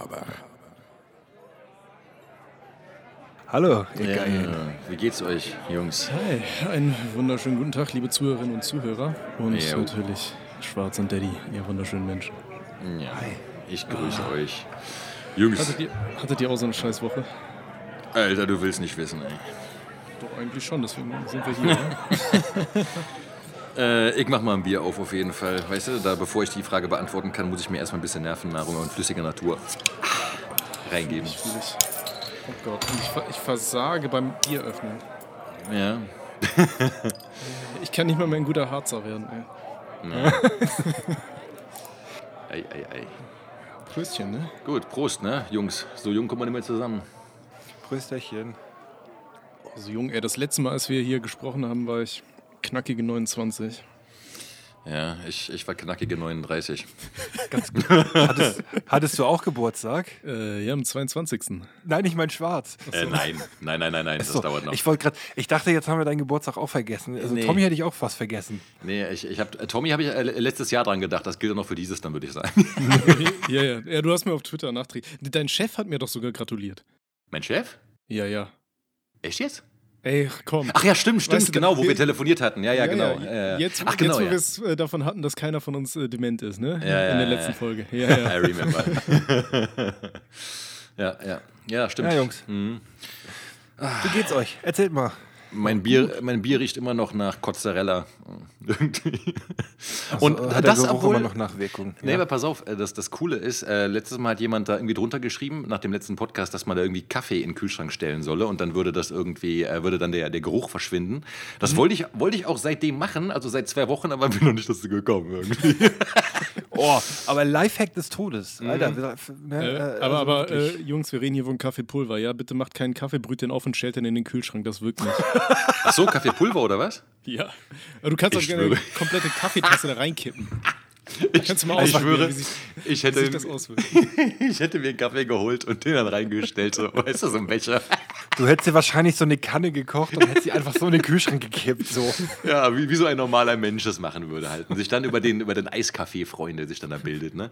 aber. Hallo, ihr Ja, wie geht's euch, Jungs? Hi, einen wunderschönen guten Tag, liebe Zuhörerinnen und Zuhörer. Und Jo. natürlich Schwarz und Daddy, ihr wunderschönen Menschen. Ja, ich grüße euch. Jungs, Hattet ihr, hattet ihr auch so eine Scheißwoche? Alter, du willst nicht wissen, ey. Doch, eigentlich schon, deswegen sind wir hier. Äh, ich mach mal ein Bier auf, auf jeden Fall. Weißt du, da bevor ich die Frage beantworten kann, muss ich mir erstmal ein bisschen Nervennahrung und flüssige Natur reingeben. Ich. Oh Gott, und ich, ver- ich versage beim Bier öffnen. Ja. Ich kann nicht mal mehr ein guter Harzer werden, ey. Ei, ei, ei. Pröstchen, ne? Gut, Prost, ne, Jungs. So jung kommen wir nicht mehr zusammen. Prösterchen. Also jung, ey, das letzte Mal, als wir hier gesprochen haben, war ich knackige 29. Ja, ich, ich war knackige 39. Hattest, hattest du auch Geburtstag? Äh, ja, am 22. Nein, ich mein Schwarz. Äh, nein, nein, nein, nein, nein, das So, dauert noch. Ich wollte gerade, ich dachte, jetzt haben wir deinen Geburtstag auch vergessen. Also Nee. Tommy hätte ich auch fast vergessen. Nee, ich, ich hab, äh, Tommy habe ich äh, letztes Jahr dran gedacht. Das gilt auch noch für dieses, dann würde ich sagen. ja, ja, ja, du hast mir auf Twitter nachträglich. Dein Chef hat mir doch sogar gratuliert. mein Chef? Ja, ja. Echt jetzt? Ey, komm. Ach ja, stimmt, stimmt, Weißt du, genau, wo wir- wir telefoniert hatten. Ja, ja, genau. Ja, ja. Jetzt, Ach, genau, jetzt, wo ja. wir es äh, davon hatten, dass keiner von uns äh, dement ist, ne? Ja, In ja, der ja, letzten ja. Folge. Ja, ja. I remember. ja, ja. Ja, stimmt. Ja, Jungs. Mhm. Wie geht's euch? Erzählt mal. Mein Bier, mein Bier riecht immer noch nach Cozzarella. Irgendwie. Also, Und hat das Geruch obwohl. immer noch Nachwirkungen. Nee, aber pass auf, äh, das, das Coole ist, äh, letztes Mal hat jemand da irgendwie drunter geschrieben, nach dem letzten Podcast, dass man da irgendwie Kaffee in den Kühlschrank stellen solle und dann würde das irgendwie, äh, würde dann der, der Geruch verschwinden. Mhm. Das wollte, ich, wollte ich auch seitdem machen, also seit zwei Wochen, aber bin noch nicht dazu gekommen irgendwie. Oh, aber Lifehack des Todes. Alter, wir- ne, Äh, äh, aber, also aber äh. Jungs, wir reden hier von Kaffeepulver. Ja, bitte macht keinen Kaffee, brüht den auf und stellt den in den Kühlschrank. Das wirkt nicht. Ach so, Kaffeepulver oder was? ja. Aber du kannst auch Ich gerne eine komplette Kaffeetasse da reinkippen. Kannst du mal ich schwöre, wie sich, ich wie hätte, sich das auswirkt. ich hätte mir einen Kaffee geholt und den dann reingestellt, so, weißt du, so ein Becher. Du hättest dir wahrscheinlich so eine Kanne gekocht und hättest sie einfach so in den Kühlschrank gekippt. So. Ja, wie, wie so ein normaler Mensch das machen würde halt. Und sich dann über den, über den Eiskaffee-Freund, der sich dann da bildet, ne?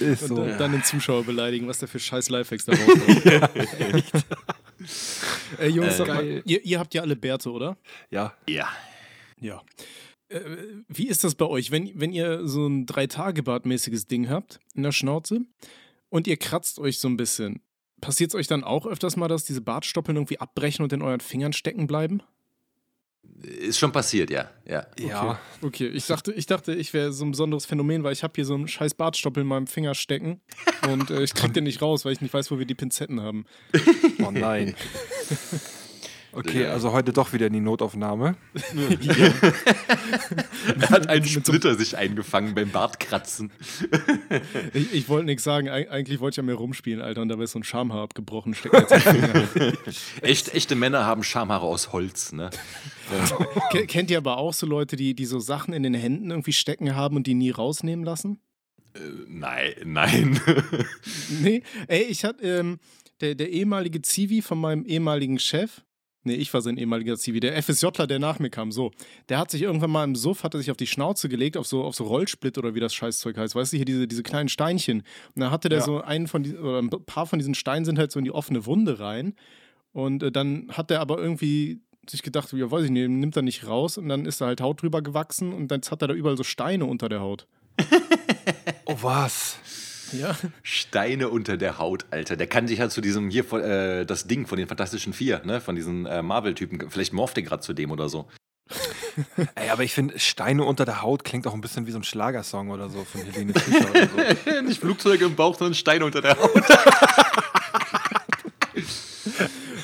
Ist Und so. dann, dann den Zuschauer beleidigen, was der für scheiß Lifehacks da rauskommt. äh, Jungs, mal, Geil. ihr, ihr habt ja alle Bärte, oder? Ja. Ja. Ja. Äh, wie ist das bei euch, wenn, wenn ihr so ein Drei-Tage-Bart-mäßiges Ding habt in der Schnauze und ihr kratzt euch so ein bisschen? Passiert es euch dann auch öfters mal, dass diese Bartstoppeln irgendwie abbrechen und in euren Fingern stecken bleiben? Ist schon passiert, ja. ja. Ja. Okay, ich dachte, ich dachte, ich wäre so ein besonderes Phänomen, weil ich habe hier so einen scheiß Bartstoppel in meinem Finger stecken und äh, ich krieg den nicht raus, weil ich nicht weiß, wo wir die Pinzetten haben. Oh nein. Okay, also heute doch wieder in die Notaufnahme. Er hat einen Splitter sich eingefangen beim Bartkratzen. Ich, ich wollte nichts sagen, Eig eigentlich wollte ich ja mehr rumspielen, Alter, und da wäre so ein Schamhaar abgebrochen, steckt jetzt. Echt, echte Männer haben Schamhaare aus Holz, ne? Ke- Kennt ihr aber auch so Leute, die, die so Sachen in den Händen irgendwie stecken haben und die nie rausnehmen lassen? Nein, nein. Nee, ey, ich hatte, ähm, der, der ehemalige Zivi von meinem ehemaligen Chef, nee, ich war sein ehemaliger Zivi, der FSJler, der nach mir kam, so, der hat sich irgendwann mal im Suff, hat er sich auf die Schnauze gelegt, auf so, auf so Rollsplit oder wie das Scheißzeug heißt, weißt du, hier diese, diese kleinen Steinchen. Und dann hatte der Ja. so einen von diesen, oder ein paar von diesen Steinen sind halt so in die offene Wunde rein. Und äh, dann hat er aber irgendwie sich gedacht, ja, weiß ich nicht, nimmt er nicht raus und dann ist da halt Haut drüber gewachsen und jetzt hat er da überall so Steine unter der Haut. Oh, was? Ja. Steine unter der Haut, Alter. Der kann sich halt zu diesem hier, äh, das Ding von den Fantastischen Vier, ne? Von diesen äh, Marvel-Typen. Vielleicht morpht der gerade zu dem oder so. Ey, aber ich finde, Steine unter der Haut klingt auch ein bisschen wie so ein Schlagersong oder so von Helene Fischer oder so. Nicht Flugzeuge im Bauch, sondern Steine unter der Haut.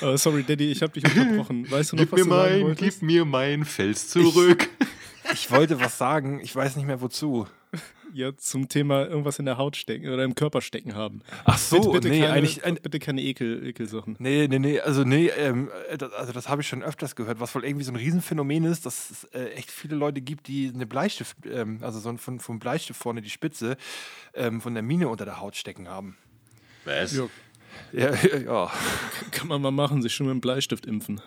Äh, sorry, Daddy, ich hab dich unterbrochen. Weißt du noch, Gib was mir du sagen mein, wolltest? gib mir mein Fels zurück. Ich wollte was sagen, ich weiß nicht mehr wozu. Ja, zum Thema irgendwas in der Haut stecken oder im Körper stecken haben. Ach so, bitte, bitte nee, keine, eigentlich. Ein, bitte keine Ekel, Ekelsachen. nee, nee, nee, also nee, ähm, äh, das, also das habe ich schon öfters gehört, was wohl irgendwie so ein Riesenphänomen ist, dass es äh, echt viele Leute gibt, die eine Bleistift, ähm, also so ein, von, vom Bleistift vorne die Spitze ähm, von der Mine unter der Haut stecken haben. Was? Ja, Ja, ja, kann man mal machen, sich schon mit dem Bleistift impfen.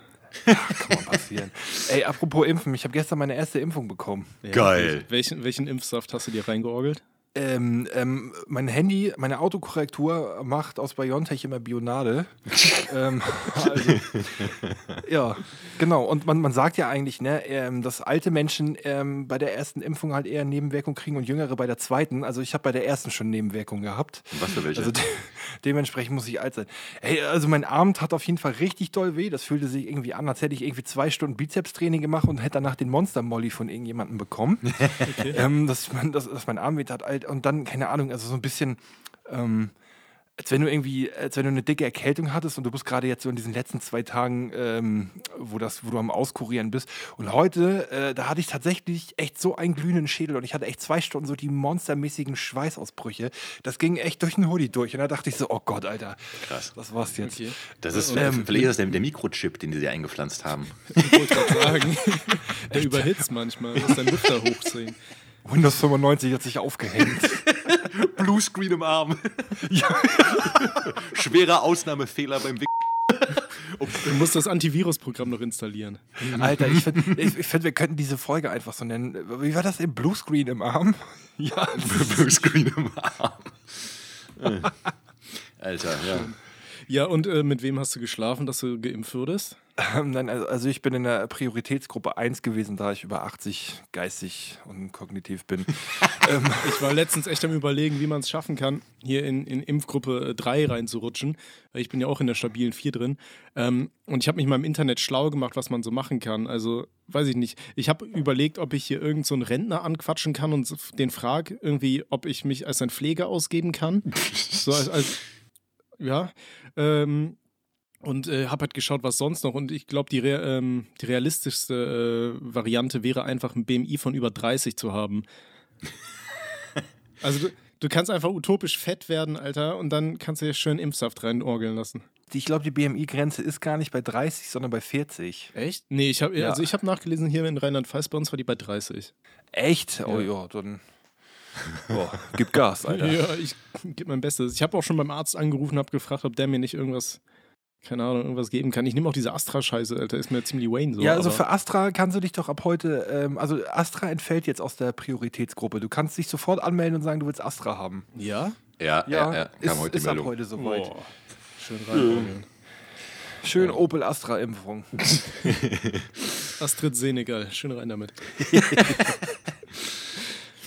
Kann mal passieren. Ey, apropos Impfen, ich habe gestern meine erste Impfung bekommen. Ja, Geil. Welchen, welchen Impfsaft hast du dir reingeorgelt? Ähm, ähm, mein Handy, meine Autokorrektur macht aus Biontech immer Bionade. ähm, also, ja, genau. Und man, man sagt ja eigentlich, ne, ähm, dass alte Menschen ähm, bei der ersten Impfung halt eher Nebenwirkungen kriegen und Jüngere bei der zweiten. Also ich habe bei der ersten schon Nebenwirkungen gehabt. Was für welche? Also de dementsprechend muss ich alt sein. Hey, also mein Arm tat auf jeden Fall richtig doll weh. Das fühlte sich irgendwie an, als hätte ich irgendwie zwei Stunden Bizepstraining gemacht und hätte danach den Monster-Molly von irgendjemandem bekommen. okay. ähm, dass, mein, dass, dass mein Arm weh tat. Alt und dann, keine Ahnung, also so ein bisschen. Ähm, als wenn du irgendwie, als wenn du eine dicke Erkältung hattest und du bist gerade jetzt so in diesen letzten zwei Tagen, ähm, wo, das, wo du am Auskurieren bist. Und heute, äh, da hatte ich tatsächlich echt so einen glühenden Schädel und ich hatte echt zwei Stunden so die monstermäßigen Schweißausbrüche. Das ging echt durch den Hoodie durch. Und da dachte ich so, oh Gott, Alter. Krass. Das war's jetzt. Okay. Das ist, ähm, vielleicht ist das der, der Mikrochip, den die dir eingepflanzt haben. Ich wollte gerade sagen, der überhitzt manchmal. Du musst deinen Lüfter hochziehen. Windows 95 hat sich aufgehängt. Bluescreen im Arm. Ja. Schwerer Ausnahmefehler beim Wick. Du musst das Antivirusprogramm noch installieren. Alter, ich finde, ich find, wir könnten diese Folge einfach so nennen. Wie war das im Bluescreen im Arm? Ja, Bluescreen im Arm. Alter, ja. Ja, und äh, mit wem hast du geschlafen, dass du geimpft wurdest? Ähm, nein, also, also ich bin in der Prioritätsgruppe 1 gewesen, da ich über 80 geistig und kognitiv bin. ähm, ich war letztens echt am überlegen, wie man es schaffen kann, hier in, in Impfgruppe 3 reinzurutschen. Ich bin ja auch in der stabilen 4 drin. Ähm, und ich habe mich mal im Internet schlau gemacht, was man so machen kann. Also, weiß ich nicht. Ich habe überlegt, ob ich hier irgendeinen so Rentner anquatschen kann und den frage irgendwie, ob ich mich als ein Pfleger ausgeben kann. so als, als ja. Ähm, und äh, habe halt geschaut, was sonst noch. Und ich glaube, die, Re ähm, die realistischste äh, Variante wäre einfach ein BMI von über 30 zu haben. also du, du, kannst einfach utopisch fett werden, Alter, und dann kannst du dir schön Impfsaft reinorgeln lassen. Ich glaube, die BMI-Grenze ist gar nicht bei 30, sondern bei 40. Echt? Nee, ich habe ja. also hab nachgelesen, hier in Rheinland-Pfalz bei uns war die bei 30. Echt? Ja. Oh ja, dann. Boah, gib Gas, Alter. ja, ich gebe mein Bestes. Ich habe auch schon beim Arzt angerufen, habe gefragt, ob der mir nicht irgendwas keine Ahnung, irgendwas geben kann. Ich nehme auch diese Astra-Scheiße, Alter, ist mir ziemlich Wayne so. Ja, also für Astra kannst du dich doch ab heute, ähm, also Astra entfällt jetzt aus der Prioritätsgruppe. Du kannst dich sofort anmelden und sagen, du willst Astra haben. Ja? Ja, ja, ja, ja. Kam ist, heute ist ab heute soweit. Oh. Schön rein. Schön ja. Opel Astra-Impfung. Astrid Senegal, schön rein damit.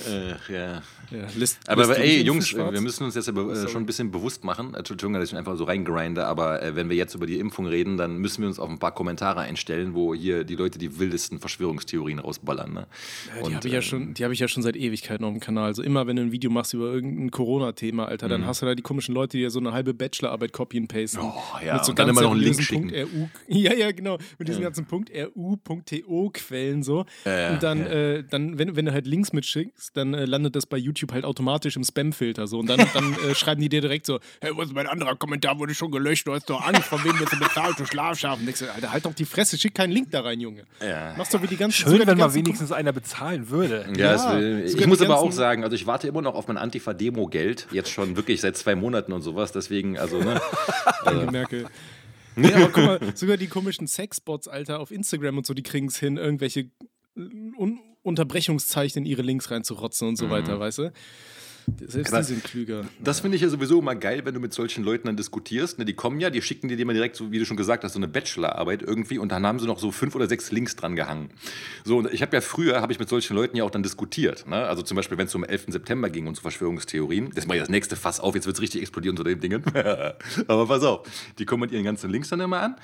Ach, ja. Ja List, aber, aber ey, Jungs, wir müssen uns jetzt aber, äh, schon ein bisschen bewusst machen. Entschuldigung, dass ich einfach so reingrinde, aber äh, wenn wir jetzt über die Impfung reden, dann müssen wir uns auf ein paar Kommentare einstellen, wo hier die Leute die wildesten Verschwörungstheorien rausballern. Ne? Ja, die habe ich, ja schon, hab ich ja schon seit Ewigkeiten auf dem Kanal. Also immer, wenn du ein Video machst über irgendein Corona-Thema, Alter, dann mhm. hast du da die komischen Leute, die ja so eine halbe Bachelorarbeit copy and pasten. Oh, ja. Mit so und dann immer noch einen Link schicken. RU, ja, ja, genau. Mit diesem ja. ganzen Punkt RU.TO-Quellen so. Äh, und dann, äh, dann wenn, wenn du halt Links mitschickst, dann äh, landet das bei YouTube halt automatisch im Spam-Filter so. Und dann, dann äh, schreiben die dir direkt so, hey, was ist mein anderer Kommentar, wurde schon gelöscht, du hast doch Angst, von wem wirst du bezahlt, du Schlafschafen. So, Alter, halt doch die Fresse, schick keinen Link da rein, Junge. Ja. Machst doch wie die ganzen Schön, wenn mal wenigstens einer bezahlen würde. Ja, ja will, ich muss aber auch sagen, also ich warte immer noch auf mein Antifa-Demo-Geld, jetzt schon wirklich seit zwei Monaten und sowas, deswegen, also, ne. Danke, Merkel. Nee, aber guck mal, sogar die komischen Sexbots, Alter, auf Instagram und so, die kriegen es hin, irgendwelche un Unterbrechungszeichen in ihre Links reinzurotzen und so mhm. weiter, weißt du? Selbst Aber die sind klüger. Das finde ich ja sowieso immer geil, wenn du mit solchen Leuten dann diskutierst. Ne, die kommen ja, die schicken dir immer direkt, so wie du schon gesagt hast, so eine Bachelorarbeit irgendwie und dann haben sie noch so fünf oder sechs Links dran gehangen. So, und ich habe ja früher, habe ich mit solchen Leuten ja auch dann diskutiert. Ne? Also zum Beispiel, wenn es um 11. September ging und zu Verschwörungstheorien. Das mache ich das nächste Fass auf, jetzt wird es richtig explodieren unter den Dingen. Aber pass auf, die kommen mit ihren ganzen Links dann immer an.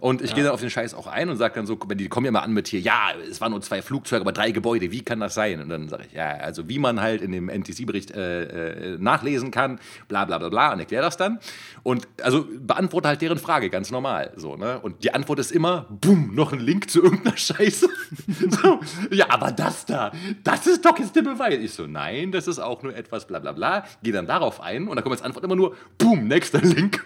Und ich ja. gehe dann auf den Scheiß auch ein und sage dann so, die kommen ja mal an mit hier, ja, es waren nur zwei Flugzeuge, aber drei Gebäude, wie kann das sein? Und dann sage ich, ja, also wie man halt in dem NTC-Bericht äh, äh, nachlesen kann, bla bla bla bla und erkläre das dann. Und also beantworte halt deren Frage ganz normal. So, ne? Und die Antwort ist immer, bumm, noch ein Link zu irgendeiner Scheiße. so, ja, aber das da, das ist doch jetzt der Beweis. Ich so, nein, das ist auch nur etwas bla bla bla. Gehe dann darauf ein und dann kommt als Antwort immer nur, bumm, nächster Link.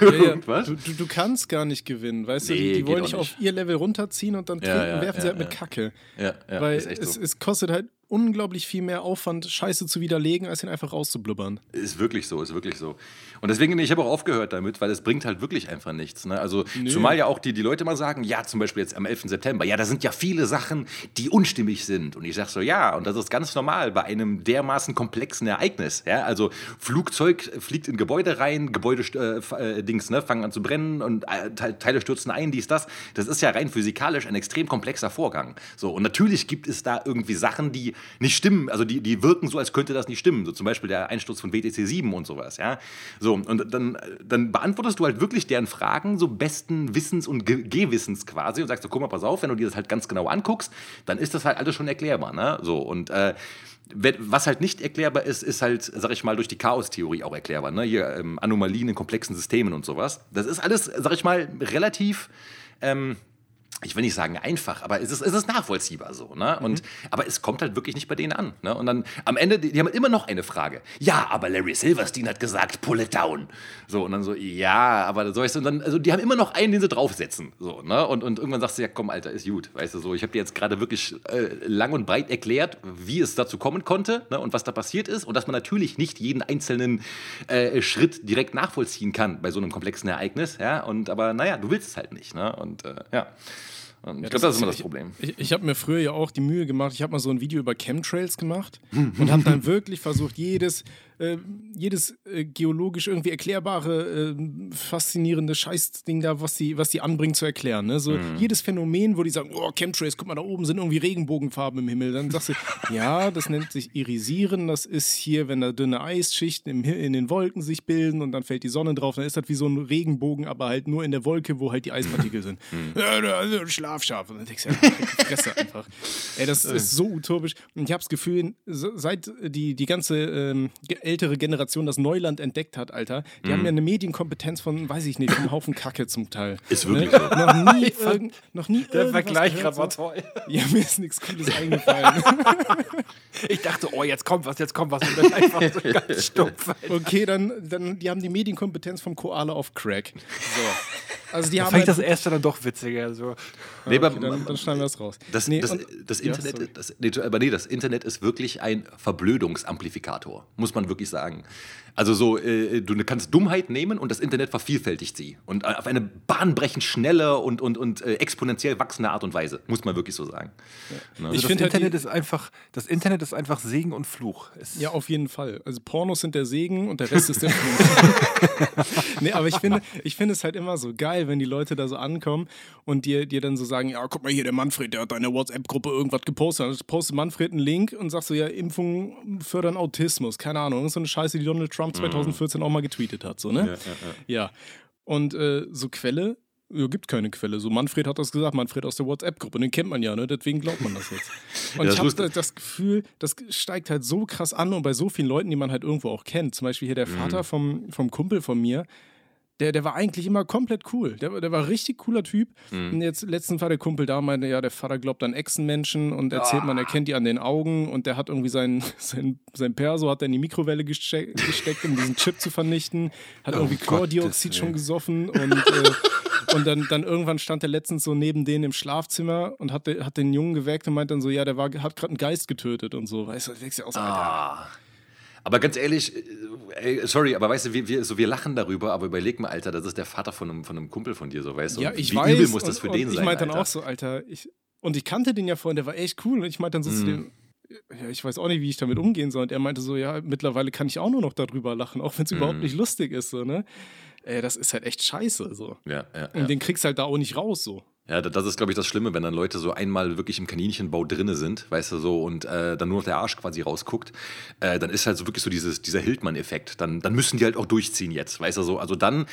Ja, ja. Du, du, du, kannst gar nicht gewinnen, weißt nee, du? Die, wollen dich auf ihr Level runterziehen und dann ja, werfen sie halt mit Kacke. Ja, Weil es, so. es, kostet halt unglaublich viel mehr Aufwand, Scheiße zu widerlegen, als ihn einfach rauszublubbern. Ist wirklich so, ist wirklich so. Und deswegen, ich habe auch aufgehört damit, weil es bringt halt wirklich einfach nichts. Ne? Also, Nö. zumal ja auch die, die Leute mal sagen, ja, zum Beispiel jetzt am 11. September, ja, da sind ja viele Sachen, die unstimmig sind. Und ich sage so, ja, und das ist ganz normal bei einem dermaßen komplexen Ereignis. Ja? Also, Flugzeug fliegt in Gebäude rein, Gebäude, äh, äh, Dings, ne, fangen an zu brennen und äh, Te- Teile stürzen ein, dies, das. Das ist ja rein physikalisch ein extrem komplexer Vorgang. So, und natürlich gibt es da irgendwie Sachen, die nicht stimmen, also die, die wirken so, als könnte das nicht stimmen. So zum Beispiel der Einsturz von WTC 7 und sowas, ja. So, und dann, dann beantwortest du halt wirklich deren Fragen, so besten Wissens und Ge Gehwissens quasi und sagst so, guck mal, pass auf, wenn du dir das halt ganz genau anguckst, dann ist das halt alles schon erklärbar, ne? So, und äh, was halt nicht erklärbar ist, ist halt, sag ich mal, durch die Chaostheorie auch erklärbar. Ne? Hier ähm, Anomalien in komplexen Systemen und sowas. Das ist alles, sag ich mal, relativ. Ähm, ich will nicht sagen einfach, aber es ist, es ist nachvollziehbar so. Ne? Und, Aber es kommt halt wirklich nicht bei denen an. Ne? Und dann am Ende, die, die haben immer noch eine Frage. Ja, aber Larry Silverstein hat gesagt, pull it down. So, und dann so, ja, aber so weißt du, und dann, also die haben immer noch einen, den sie draufsetzen. So, ne? und, und irgendwann sagst du, ja komm, Alter, ist gut. Weißt du, so, ich habe dir jetzt gerade wirklich äh, lang und breit erklärt, wie es dazu kommen konnte ne? und was da passiert ist. Und dass man natürlich nicht jeden einzelnen äh, Schritt direkt nachvollziehen kann bei so einem komplexen Ereignis. Ja? Und, aber naja, du willst es halt nicht. Ne? Und äh, ja. Und ich glaube, das ist immer das Problem. Ich, ich habe mir früher ja auch die Mühe gemacht, ich habe mal so ein Video über Chemtrails gemacht und habe dann wirklich versucht, jedes, äh, jedes äh, geologisch irgendwie erklärbare, äh, faszinierende Scheißding da, was die, was die anbringen, zu erklären. Ne? So jedes Phänomen, wo die sagen, oh, Chemtrails, guck mal, da oben sind irgendwie Regenbogenfarben im Himmel. Dann sagst du, ja, das nennt sich Irisieren, das ist hier, wenn da dünne Eisschichten im, in den Wolken sich bilden und dann fällt die Sonne drauf, dann ist das wie so ein Regenbogen, aber halt nur in der Wolke, wo halt die Eispartikel sind. Ein Schlafschaf. Und dann denkst du, ja, halt Fresse einfach. Ey, das ist so utopisch. Und ich habe das Gefühl, seit die, die ganze ähm, ältere Generation das Neuland entdeckt hat, Alter, die haben ja eine Medienkompetenz von, weiß ich nicht, vom Haufen Kacke zum Teil. Ist wirklich ne? so. Noch nie, irgend, noch nie Der Vergleich gerade war toll. Ja, mir ist nichts Cooles eingefallen. Ich dachte, oh, jetzt kommt was, jetzt kommt was. Und dann einfach so ganz stumpf. Okay, dann, dann, die haben die Medienkompetenz vom Koala auf Crack. So. Also die haben Fand ich halt, das erste dann doch witziger. So. Nee, aber- okay, dann, dann schneiden wir das raus. Das, Nee, das, und- das ja, Internet, sorry. das, nee, aber nee, das Internet ist wirklich ein Verblödungsamplifikator, muss man wirklich sagen. Also so, äh, du kannst Dummheit nehmen und das Internet vervielfältigt sie. Und auf eine bahnbrechend schnelle und, und, und äh, exponentiell wachsende Art und Weise, muss man wirklich so sagen. Ne? Also Ich das finde halt Internet die- ist einfach, das Internet ist einfach Segen und Fluch. Es Ja, auf jeden Fall. Also Pornos sind der Segen und der Rest ist der Fluch. nee, aber ich finde, ich finde es halt immer so geil, wenn die Leute da so ankommen und dir, dir dann so sagen, ja, guck mal hier, der Manfred, der hat in der WhatsApp-Gruppe irgendwas gepostet. Dann postet Manfred einen Link und sagst so, ja, Impfungen fördern Autismus. Keine Ahnung. Das ist so eine Scheiße, die Donald Trump 2014 auch mal getweetet hat. So, ne? Ja. Und äh, so Quelle, ja, gibt keine Quelle. So Manfred hat das gesagt, Manfred aus der WhatsApp-Gruppe. Den kennt man ja, ne? Deswegen glaubt man das jetzt. Und Ja, ich habe das, Gefühl, das steigt halt so krass an und bei so vielen Leuten, die man halt irgendwo auch kennt. Zum Beispiel hier der Vater vom, vom Kumpel von mir. Der, der war eigentlich immer komplett cool. Der, war- der war ein richtig cooler Typ. Und jetzt letztens war der Kumpel da, meinte, ja, der Vater glaubt an Echsenmenschen und erzählt man, er kennt die an den Augen und der hat irgendwie sein, sein, sein Perso hat er in die Mikrowelle geste gesteckt, um diesen Chip zu vernichten, hat irgendwie Chlordioxid schon gesoffen und, äh, und dann, dann irgendwann stand er letztens so neben denen im Schlafzimmer und hat, hat den Jungen geweckt und meint dann so, ja, der war, hat gerade einen Geist getötet und so. Weißt du, denkst du auch so, Alter. Aber ganz ehrlich, äh, ey, sorry, aber weißt du, wir, wir, so, wir lachen darüber, aber überleg mal, Alter, das ist der Vater von einem, von einem Kumpel von dir, so weißt du. Ja, ich wie weiß. übel muss das für den und sein? Ich meinte dann auch so, Alter, ich, und ich kannte den ja vorhin, der war echt cool. Und ich meinte dann so Mhm. zu dem, ja, ich weiß auch nicht, wie ich damit umgehen soll. Und er meinte so, ja, mittlerweile kann ich auch nur noch darüber lachen, auch wenn es Mhm. überhaupt nicht lustig ist, so, ne? Ey, das ist halt echt scheiße, so. Ja, ja, Und ja. den kriegst halt da auch nicht raus, so. Ja, da- das ist, glaube ich, das Schlimme, wenn dann Leute so einmal wirklich im Kaninchenbau drinne sind, weißt du, so, und äh, dann nur noch der Arsch quasi rausguckt, äh, dann ist halt so wirklich so dieses, dieser Hildmann-Effekt. Dann, dann müssen die halt auch durchziehen jetzt, weißt du, so. Also dann,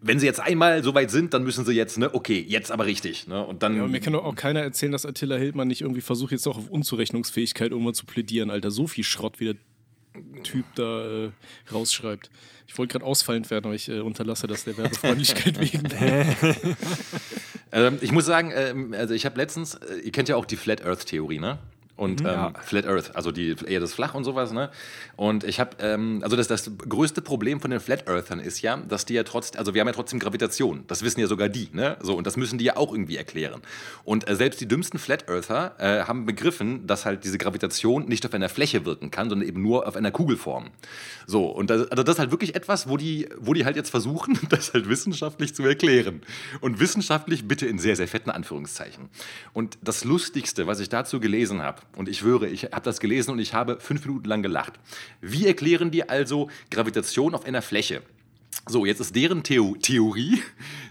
wenn sie jetzt einmal so weit sind, dann müssen sie jetzt, ne, okay, jetzt aber richtig, ne, und dann... Ja, und mir kann doch auch keiner erzählen, dass Attila Hildmann nicht irgendwie versucht, jetzt auch auf Unzurechnungsfähigkeit irgendwann zu plädieren, Alter. So viel Schrott, wie der Typ da äh, rausschreibt. Ich wollte gerade ausfallend werden, aber ich äh, unterlasse das der Werbefreundlichkeit wegen. Ähm, ich muss sagen, ähm, also ich habe letztens, äh, ihr kennt ja auch die Flat Earth Theorie, ne? Und ähm, Ja. Flat Earth, also die Erde ist flach und sowas, ne? Und ich habe, ähm, also das, das größte Problem von den Flat Earthern ist ja, dass die ja trotzdem, also wir haben ja trotzdem Gravitation. Das wissen ja sogar die, ne? So, und das müssen die ja auch irgendwie erklären. Und äh, selbst die dümmsten Flat Earther äh, haben begriffen, dass halt diese Gravitation nicht auf einer Fläche wirken kann, sondern eben nur auf einer Kugelform. So, und das, also das ist halt wirklich etwas, wo die, wo die halt jetzt versuchen, das halt wissenschaftlich zu erklären. Und wissenschaftlich bitte in sehr, sehr fetten Anführungszeichen. Und das Lustigste, was ich dazu gelesen habe, und ich schwöre, ich habe das gelesen und ich habe fünf Minuten lang gelacht. Wie erklären die also Gravitation auf einer Fläche? So, jetzt ist deren Theo Theorie,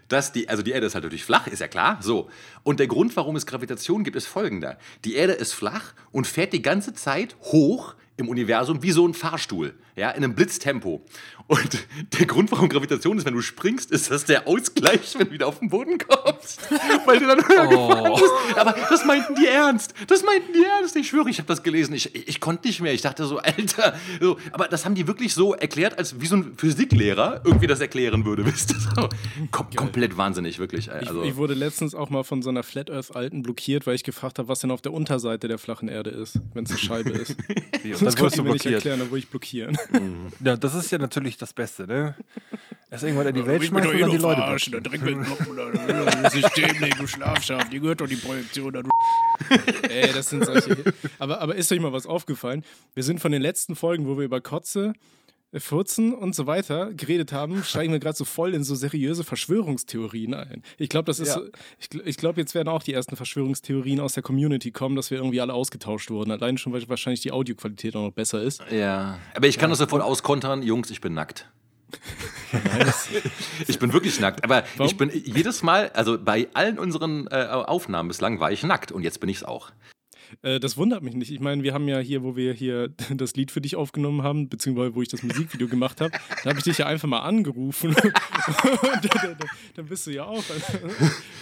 dass die, also die Erde ist halt natürlich flach, ist ja klar. So. Und der Grund, warum es Gravitation gibt, ist folgender. Die Erde ist flach und fährt die ganze Zeit hoch im Universum wie so ein Fahrstuhl, ja, in einem Blitztempo. Und der Grund, warum Gravitation ist, wenn du springst, ist das der Ausgleich, wenn du wieder auf den Boden kommst. Weil du dann höher gefahren bist. Aber das meinten die ernst. Das meinten die ernst. Ich schwöre, ich habe das gelesen. Ich, ich, ich konnte nicht mehr. Ich dachte so, Alter. So, aber das haben die wirklich so erklärt, als wie so ein Physiklehrer irgendwie das erklären würde. Wisst ihr so? Kom komplett wahnsinnig, wirklich. ey. Ich, Also, ich wurde letztens auch mal von so einer Flat Earth Alten blockiert, weil ich gefragt habe, was denn auf der Unterseite der flachen Erde ist, wenn es eine Scheibe ist. Das wirst konnte du mir nicht erklären, dann wurde ich blockieren. Ja, das ist ja natürlich das Beste, ne? Erst irgendwann in die Ich Welt bin schmeißen und dann die Leute verarschen, da blockieren. direkt das System, ey, du Schlafschaft, die gehört doch die Projektion, da, du Ey, das sind solche. Aber, aber ist euch mal was aufgefallen? Wir sind von den letzten Folgen, wo wir über Kotze, Furzen und so weiter geredet haben, steigen wir gerade so voll in so seriöse Verschwörungstheorien ein. Ich glaube, das ist. Ja. Ich, ich glaube, jetzt werden auch die ersten Verschwörungstheorien aus der Community kommen, dass wir irgendwie alle ausgetauscht wurden. Allein schon, weil wahrscheinlich die Audioqualität auch noch besser ist. ja. Aber ich kann das sofort auskontern. Jungs, ich bin nackt. ich bin wirklich nackt. Aber Warum? ich bin jedes Mal, also bei allen unseren äh, Aufnahmen bislang war ich nackt und jetzt bin ich es auch. Äh, das wundert mich nicht. Ich meine, wir haben ja hier, wo wir hier das Lied für dich aufgenommen haben, beziehungsweise wo ich das Musikvideo gemacht habe, da habe ich dich ja einfach mal angerufen. dann, dann, bist du ja auch.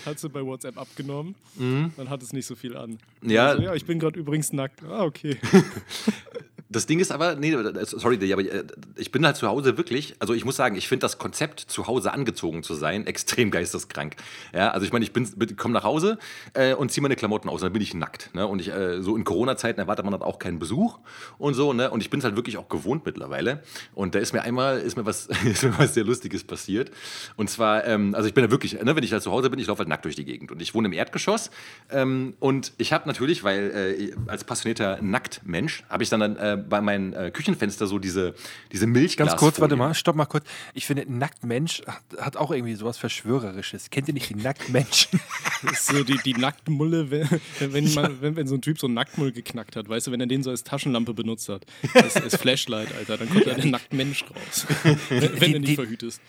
Hast du bei WhatsApp abgenommen. Dann hat es nicht so viel an. Ja. Also, ja, ich bin gerade übrigens nackt. Ah, okay. Das Ding ist aber, nee, sorry, Digi, aber äh, ich bin halt zu Hause wirklich, also ich muss sagen, ich finde das Konzept, zu Hause angezogen zu sein, extrem geisteskrank. Ja, also ich meine, ich komme nach Hause äh, und ziehe meine Klamotten aus dann bin ich nackt. Ne? Und ich, äh, so in Corona-Zeiten erwartet man dann auch keinen Besuch und so, ne? Und ich bin es halt wirklich auch gewohnt mittlerweile. Und da ist mir einmal, ist mir was, ist mir was sehr Lustiges passiert. Und zwar, ähm, also ich bin da wirklich, ne, wenn ich halt zu Hause bin, ich laufe halt nackt durch die Gegend. Und ich wohne im Erdgeschoss. Ähm, und ich habe natürlich, weil äh, als passionierter Nacktmensch, habe ich dann, dann äh, bei meinem äh, Küchenfenster so diese, diese Milchglasfolie. Ganz kurz, warte mal, stopp mal kurz. Ich finde, Nacktmensch hat, hat auch irgendwie sowas Verschwörerisches. Kennt ihr nicht die Nacktmenschen? Das ist so die, die Nacktmulle, wenn, wenn, man, wenn, wenn so ein Typ so einen Nacktmull geknackt hat, weißt du, wenn er den so als Taschenlampe benutzt hat, als, als Flashlight, Alter, dann kommt da der Nacktmensch raus. wenn, wenn du nicht die- verhütest.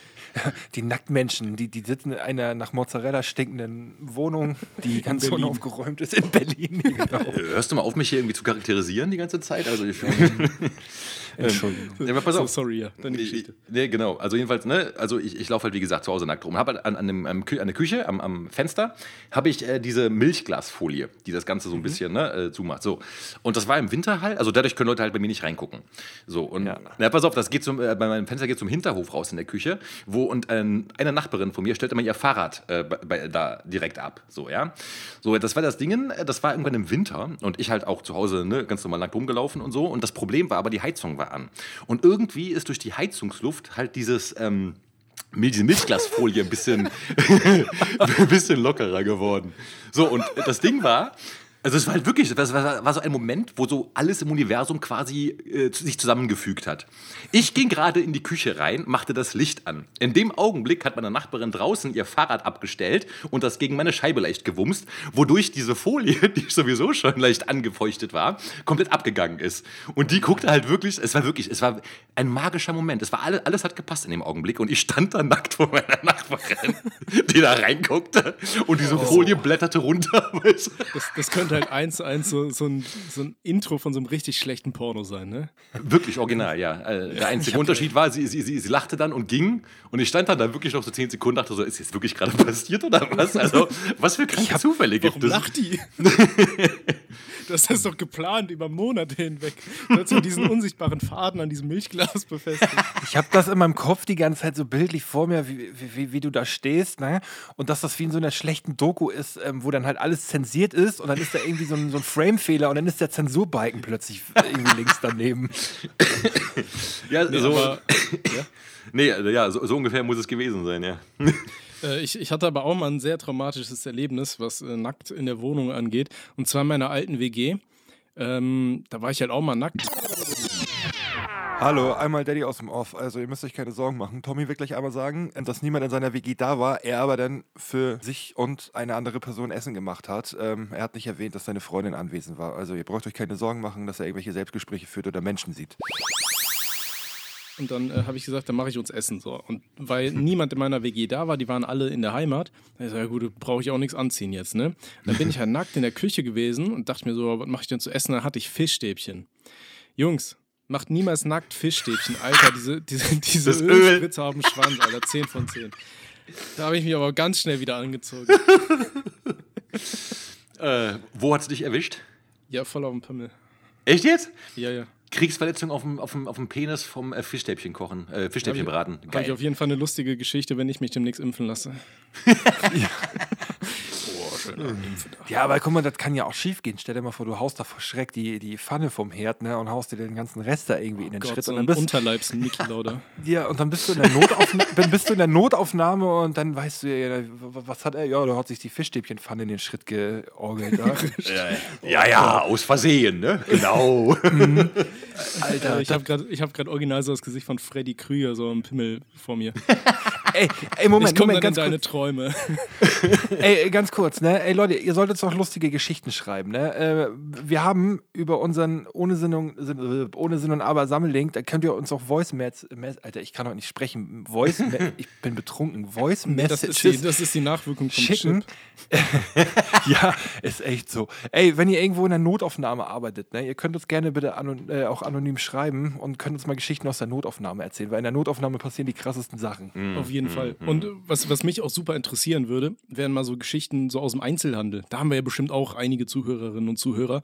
Die Nacktmenschen, die, die sitzen in einer nach Mozzarella stinkenden Wohnung, die ganz unaufgeräumt ist in Berlin. Genau. Hörst du mal auf, mich hier irgendwie zu charakterisieren die ganze Zeit? Also ich, Entschuldigung. ja, aber pass So, auf. sorry, ja, deine Geschichte. Nee, genau. Also jedenfalls, ne, also ich, ich laufe halt wie gesagt zu Hause nackt rum. Habe halt an, an, einem, an der Küche, am, am Fenster, habe ich äh, diese Milchglasfolie, die das Ganze so ein bisschen ne, äh, zumacht. So. Und das war im Winter halt, also dadurch können Leute halt bei mir nicht reingucken. So, und Ja. na, pass auf, das geht zum, äh, bei meinem Fenster geht zum Hinterhof raus in der Küche, wo und ähm, eine Nachbarin von mir stellt immer ihr Fahrrad äh, bei, bei, da direkt ab. So, ja. So, das war das Ding, äh, das war irgendwann im Winter und ich halt auch zu Hause ne, ganz normal nackt rumgelaufen und so. Und das Problem war aber, die Heizung war an. Und irgendwie ist durch die Heizungsluft halt dieses. Ähm, diese Milchglasfolie ein bisschen, ein bisschen lockerer geworden. So, und das Ding war, also es war halt wirklich, das war, war so ein Moment, wo so alles im Universum quasi äh, sich zusammengefügt hat. Ich ging gerade in die Küche rein, machte das Licht an. In dem Augenblick hat meine Nachbarin draußen ihr Fahrrad abgestellt und das gegen meine Scheibe leicht gewumst, wodurch diese Folie, die sowieso schon leicht angefeuchtet war, komplett abgegangen ist. Und die guckte halt wirklich, es war wirklich, es war ein magischer Moment. Es war alle, alles hat gepasst in dem Augenblick und ich stand da nackt vor meiner Nachbarin, die da reinguckte und diese Folie blätterte runter. Das, das könnte halt eins zu eins so, so, ein, so ein Intro von so einem richtig schlechten Porno sein, ne? Wirklich original, ja. Äh, Der einzige Unterschied war, sie, sie, sie, sie lachte dann und ging und ich stand dann da wirklich noch so zehn Sekunden dachte so, ist jetzt wirklich gerade passiert oder was? Also, was für kranke Zufälle gibt Warum es? lacht die? Du hast das doch geplant über Monate hinweg. Du hast ja diesen unsichtbaren Faden an diesem Milchglas befestigt. Ich habe das in meinem Kopf die ganze Zeit so bildlich vor mir, wie, wie, wie, wie du da stehst, ne? Und dass das wie in so einer schlechten Doku ist, ähm, wo dann halt alles zensiert ist und dann ist da irgendwie so ein, so ein Frame-Fehler und dann ist der Zensurbalken plötzlich irgendwie links daneben. Ja, Nee, so, aber, nee, also ja, so, so ungefähr muss es gewesen sein, ja. Äh, ich, ich hatte aber auch mal ein sehr traumatisches Erlebnis, was äh, nackt in der Wohnung angeht. Und zwar in meiner alten WG. Ähm, da war ich halt auch mal nackt. Hallo, einmal Daddy aus dem Off. Also ihr müsst euch keine Sorgen machen. Tommy wird gleich einmal sagen, dass niemand in seiner WG da war, er aber dann für sich und eine andere Person Essen gemacht hat. Ähm, er hat nicht erwähnt, dass seine Freundin anwesend war. Also ihr braucht euch keine Sorgen machen, dass er irgendwelche Selbstgespräche führt oder Menschen sieht. Und dann äh, habe ich gesagt, dann mache ich uns Essen. So. Und weil niemand in meiner WG da war, die waren alle in der Heimat, da ich so, ja gut, brauche ich auch nichts anziehen jetzt, ne? Dann bin ich halt nackt in der Küche gewesen und dachte mir so, was mache ich denn zu essen? Dann hatte ich Fischstäbchen. Jungs, macht niemals nackt Fischstäbchen. Alter, diese, diese, diese Das Öl. Ölspritze auf dem Schwanz, Alter, 10 von 10. Da habe ich mich aber ganz schnell wieder angezogen. Äh, wo hat es dich erwischt? Ja, voll auf dem Pimmel. Echt jetzt? Ja, ja. Kriegsverletzung auf dem, auf dem, auf dem Penis vom äh, Fischstäbchen kochen, äh, Fischstäbchen braten. Habe ich auf jeden Fall eine lustige Geschichte, wenn ich mich demnächst impfen lasse. Ja, aber guck mal, das kann ja auch schief gehen. Stell dir mal vor, du haust da vor Schreck die, die Pfanne vom Herd ne, und haust dir den ganzen Rest da irgendwie in den Gott, Schritt. so Und dann, bist, Unterleibs Mickey Lauder. ja, und dann bist du in der Notaufnahme, dann bist du in der Notaufnahme und dann weißt du ja, was hat er? Ja, da hat sich die Fischstäbchenpfanne in den Schritt georgelt. Ja. Ja, ja, aus Versehen, ne? Genau. Alter, ich habe gerade hab grad original so das Gesicht von Freddy Krüger, so ein Pimmel vor mir. Ey, ey, Moment, ich komme dann in ganz deine kurz. Träume. Ey, ganz kurz, ne? Ey, Leute, ihr solltet doch lustige Geschichten schreiben, ne? Äh, wir haben über unseren ohne Sinn und, äh, ohne Sinn und Aber Sammellink, da könnt ihr uns auch Voice Mess, Alter, ich kann heute nicht sprechen. Voice, ich bin betrunken. Voice Das Messages ist, die, das ist die Nachwirkung vom schicken. Chip. ja, ist echt so. Ey, wenn ihr irgendwo in der Notaufnahme arbeitet, ne, ihr könnt uns gerne bitte anon äh, auch anonym schreiben und könnt uns mal Geschichten aus der Notaufnahme erzählen, weil in der Notaufnahme passieren die krassesten Sachen. Auf jeden Fall. Und äh, was, was mich auch super interessieren würde, wären mal so Geschichten so aus dem Einzelhandel. Da haben wir ja bestimmt auch einige Zuhörerinnen und Zuhörer.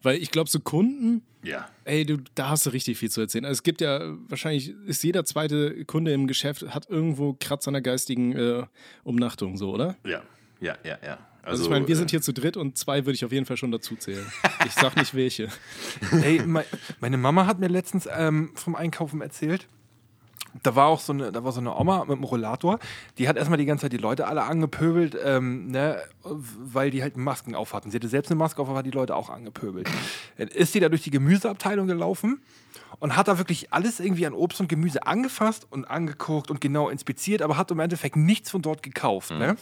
Weil ich glaube, so Kunden, ja. ey, du, da hast du richtig viel zu erzählen. Also es gibt ja, wahrscheinlich ist jeder zweite Kunde im Geschäft, hat irgendwo Kratz an der geistigen äh, Umnachtung, so, oder? Ja, ja, ja, ja. Also, ich meine, wir sind äh, hier zu dritt und zwei würde ich auf jeden Fall schon dazu zählen. Ich sag nicht welche. Ey, mei- meine Mama hat mir letztens ähm, vom Einkaufen erzählt. Da war auch so eine, da war so eine Oma mit einem Rollator, die hat erstmal die ganze Zeit die Leute alle angepöbelt, ähm, ne, weil die halt Masken auf hatten. Sie hatte selbst eine Maske auf, aber hat die Leute auch angepöbelt. Dann ist sie da durch die Gemüseabteilung gelaufen und hat da wirklich alles irgendwie an Obst und Gemüse angefasst und angeguckt und genau inspiziert, aber hat im Endeffekt nichts von dort gekauft. Ne?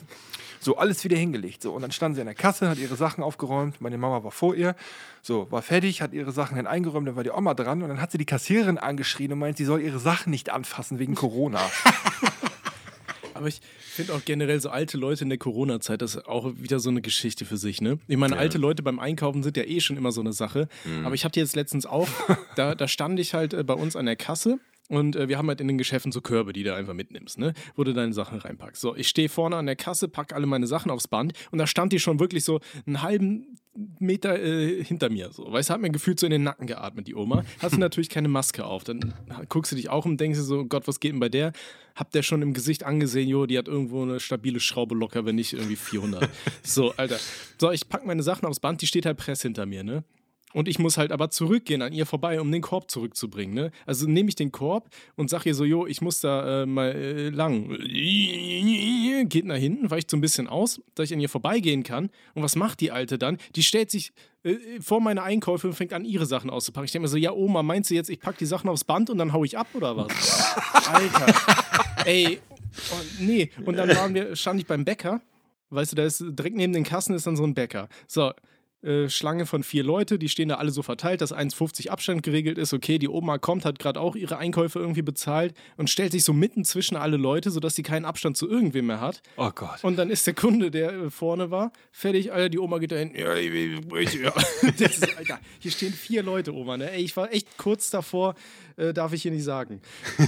So, alles wieder hingelegt. So, und dann stand sie an der Kasse, hat ihre Sachen aufgeräumt. Meine Mama war vor ihr. So, war fertig, hat ihre Sachen dann eingeräumt, dann war die Oma dran und dann hat sie die Kassiererin angeschrien und meint, sie soll ihre Sachen nicht anfassen wegen Corona. Aber ich finde auch generell so alte Leute in der Corona-Zeit, das ist auch wieder so eine Geschichte für sich, ne? Ich meine, alte Leute beim Einkaufen sind ja eh schon immer so eine Sache. Aber ich hatte jetzt letztens auch, da, da stand ich halt äh, bei uns an der Kasse. Und äh, wir haben halt in den Geschäften so Körbe, die du einfach mitnimmst, ne? Wo du deine Sachen reinpackst. So, ich stehe vorne an der Kasse, pack alle meine Sachen aufs Band und da stand die schon wirklich so einen halben Meter äh, hinter mir. So. Weißt du, hat mir gefühlt so in den Nacken geatmet, die Oma. Hast du natürlich keine Maske auf. Dann guckst du dich auch um und denkst dir so, Gott, was geht denn bei der? Hab der schon im Gesicht angesehen, jo, die hat irgendwo eine stabile Schraube locker, wenn nicht irgendwie 400. so, Alter. So, ich pack meine Sachen aufs Band, die steht halt press hinter mir, ne? Und ich muss halt aber zurückgehen an ihr vorbei, um den Korb zurückzubringen. Ne? Also nehme ich den Korb und sage ihr so, jo, ich muss da äh, mal äh, lang. Geht nach hinten, weicht so ein bisschen aus, dass ich an ihr vorbeigehen kann. Und was macht die Alte dann? Die stellt sich äh, vor meine Einkäufe und fängt an, ihre Sachen auszupacken. Ich denke mir so, ja, Oma, meinst du jetzt, ich packe die Sachen aufs Band und dann hau ich ab oder was? Alter. Ey, oh, nee. Und dann waren wir, stand ich beim Bäcker. Weißt du, da ist direkt neben den Kassen ist dann so ein Bäcker. So, äh, Schlange von vier Leute, die stehen da alle so verteilt, dass 1,50 Abstand geregelt ist. Okay, die Oma kommt, hat gerade auch ihre Einkäufe irgendwie bezahlt und stellt sich so mitten zwischen alle Leute, sodass sie keinen Abstand zu irgendwem mehr hat. Oh Gott. Und dann ist der Kunde, der äh, vorne war, fertig, Alter, die Oma geht dahin. Ja, ich, ja. Ist, Alter, hier stehen vier Leute, Oma, ne? Ey, ich war echt kurz davor, äh, darf ich hier nicht sagen.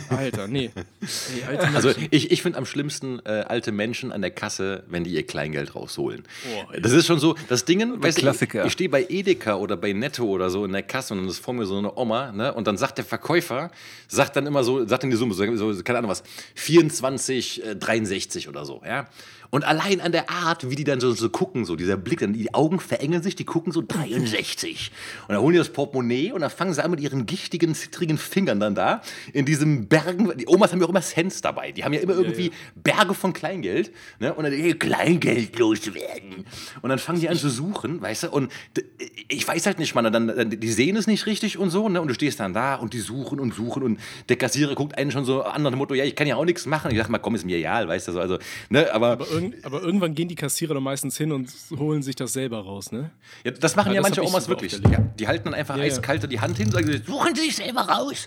Alter, nee. Ey, alte Also ich, ich finde am schlimmsten äh, alte Menschen an der Kasse, wenn die ihr Kleingeld rausholen. Oh, das ist schon so, das Ding, weißt du, Klassiker. Ich stehe bei Edeka oder bei Netto oder so in der Kasse und dann ist vor mir so eine Oma, ne? Und dann sagt der Verkäufer, sagt dann immer so, sagt dann die Summe, so, so keine Ahnung was, 24, äh, 63 oder so, ja. Und allein an der Art, wie die dann so, so gucken, so dieser Blick, dann die Augen verengen sich, die gucken so 63. Und dann holen die das Portemonnaie und dann fangen sie an mit ihren gichtigen, zittrigen Fingern dann da in diesem Bergen. Die Omas haben ja auch immer Cents dabei. Die haben ja immer irgendwie Berge von Kleingeld. Ne? Und dann hey, Kleingeld loswerden. Und dann fangen die an zu suchen, weißt du? Und ich weiß halt nicht, man, dann, dann, die sehen es nicht richtig und so, ne? Und du stehst dann da und die suchen und suchen und der Kassierer guckt einen schon so an nach dem Motto, ja, ich kann ja auch nichts machen. Ich sag mal, komm, ist mir egal, weißt du, so, also, ne? Aber, Aber, irgend, aber irgendwann gehen die Kassierer dann meistens hin und holen sich das selber raus, ne? Ja, das machen Ja, ja, das manche Omas wirklich. Ja, die halten dann einfach Ja, ja. eiskalt die Hand hin und sagen, suchen Sie sich selber raus.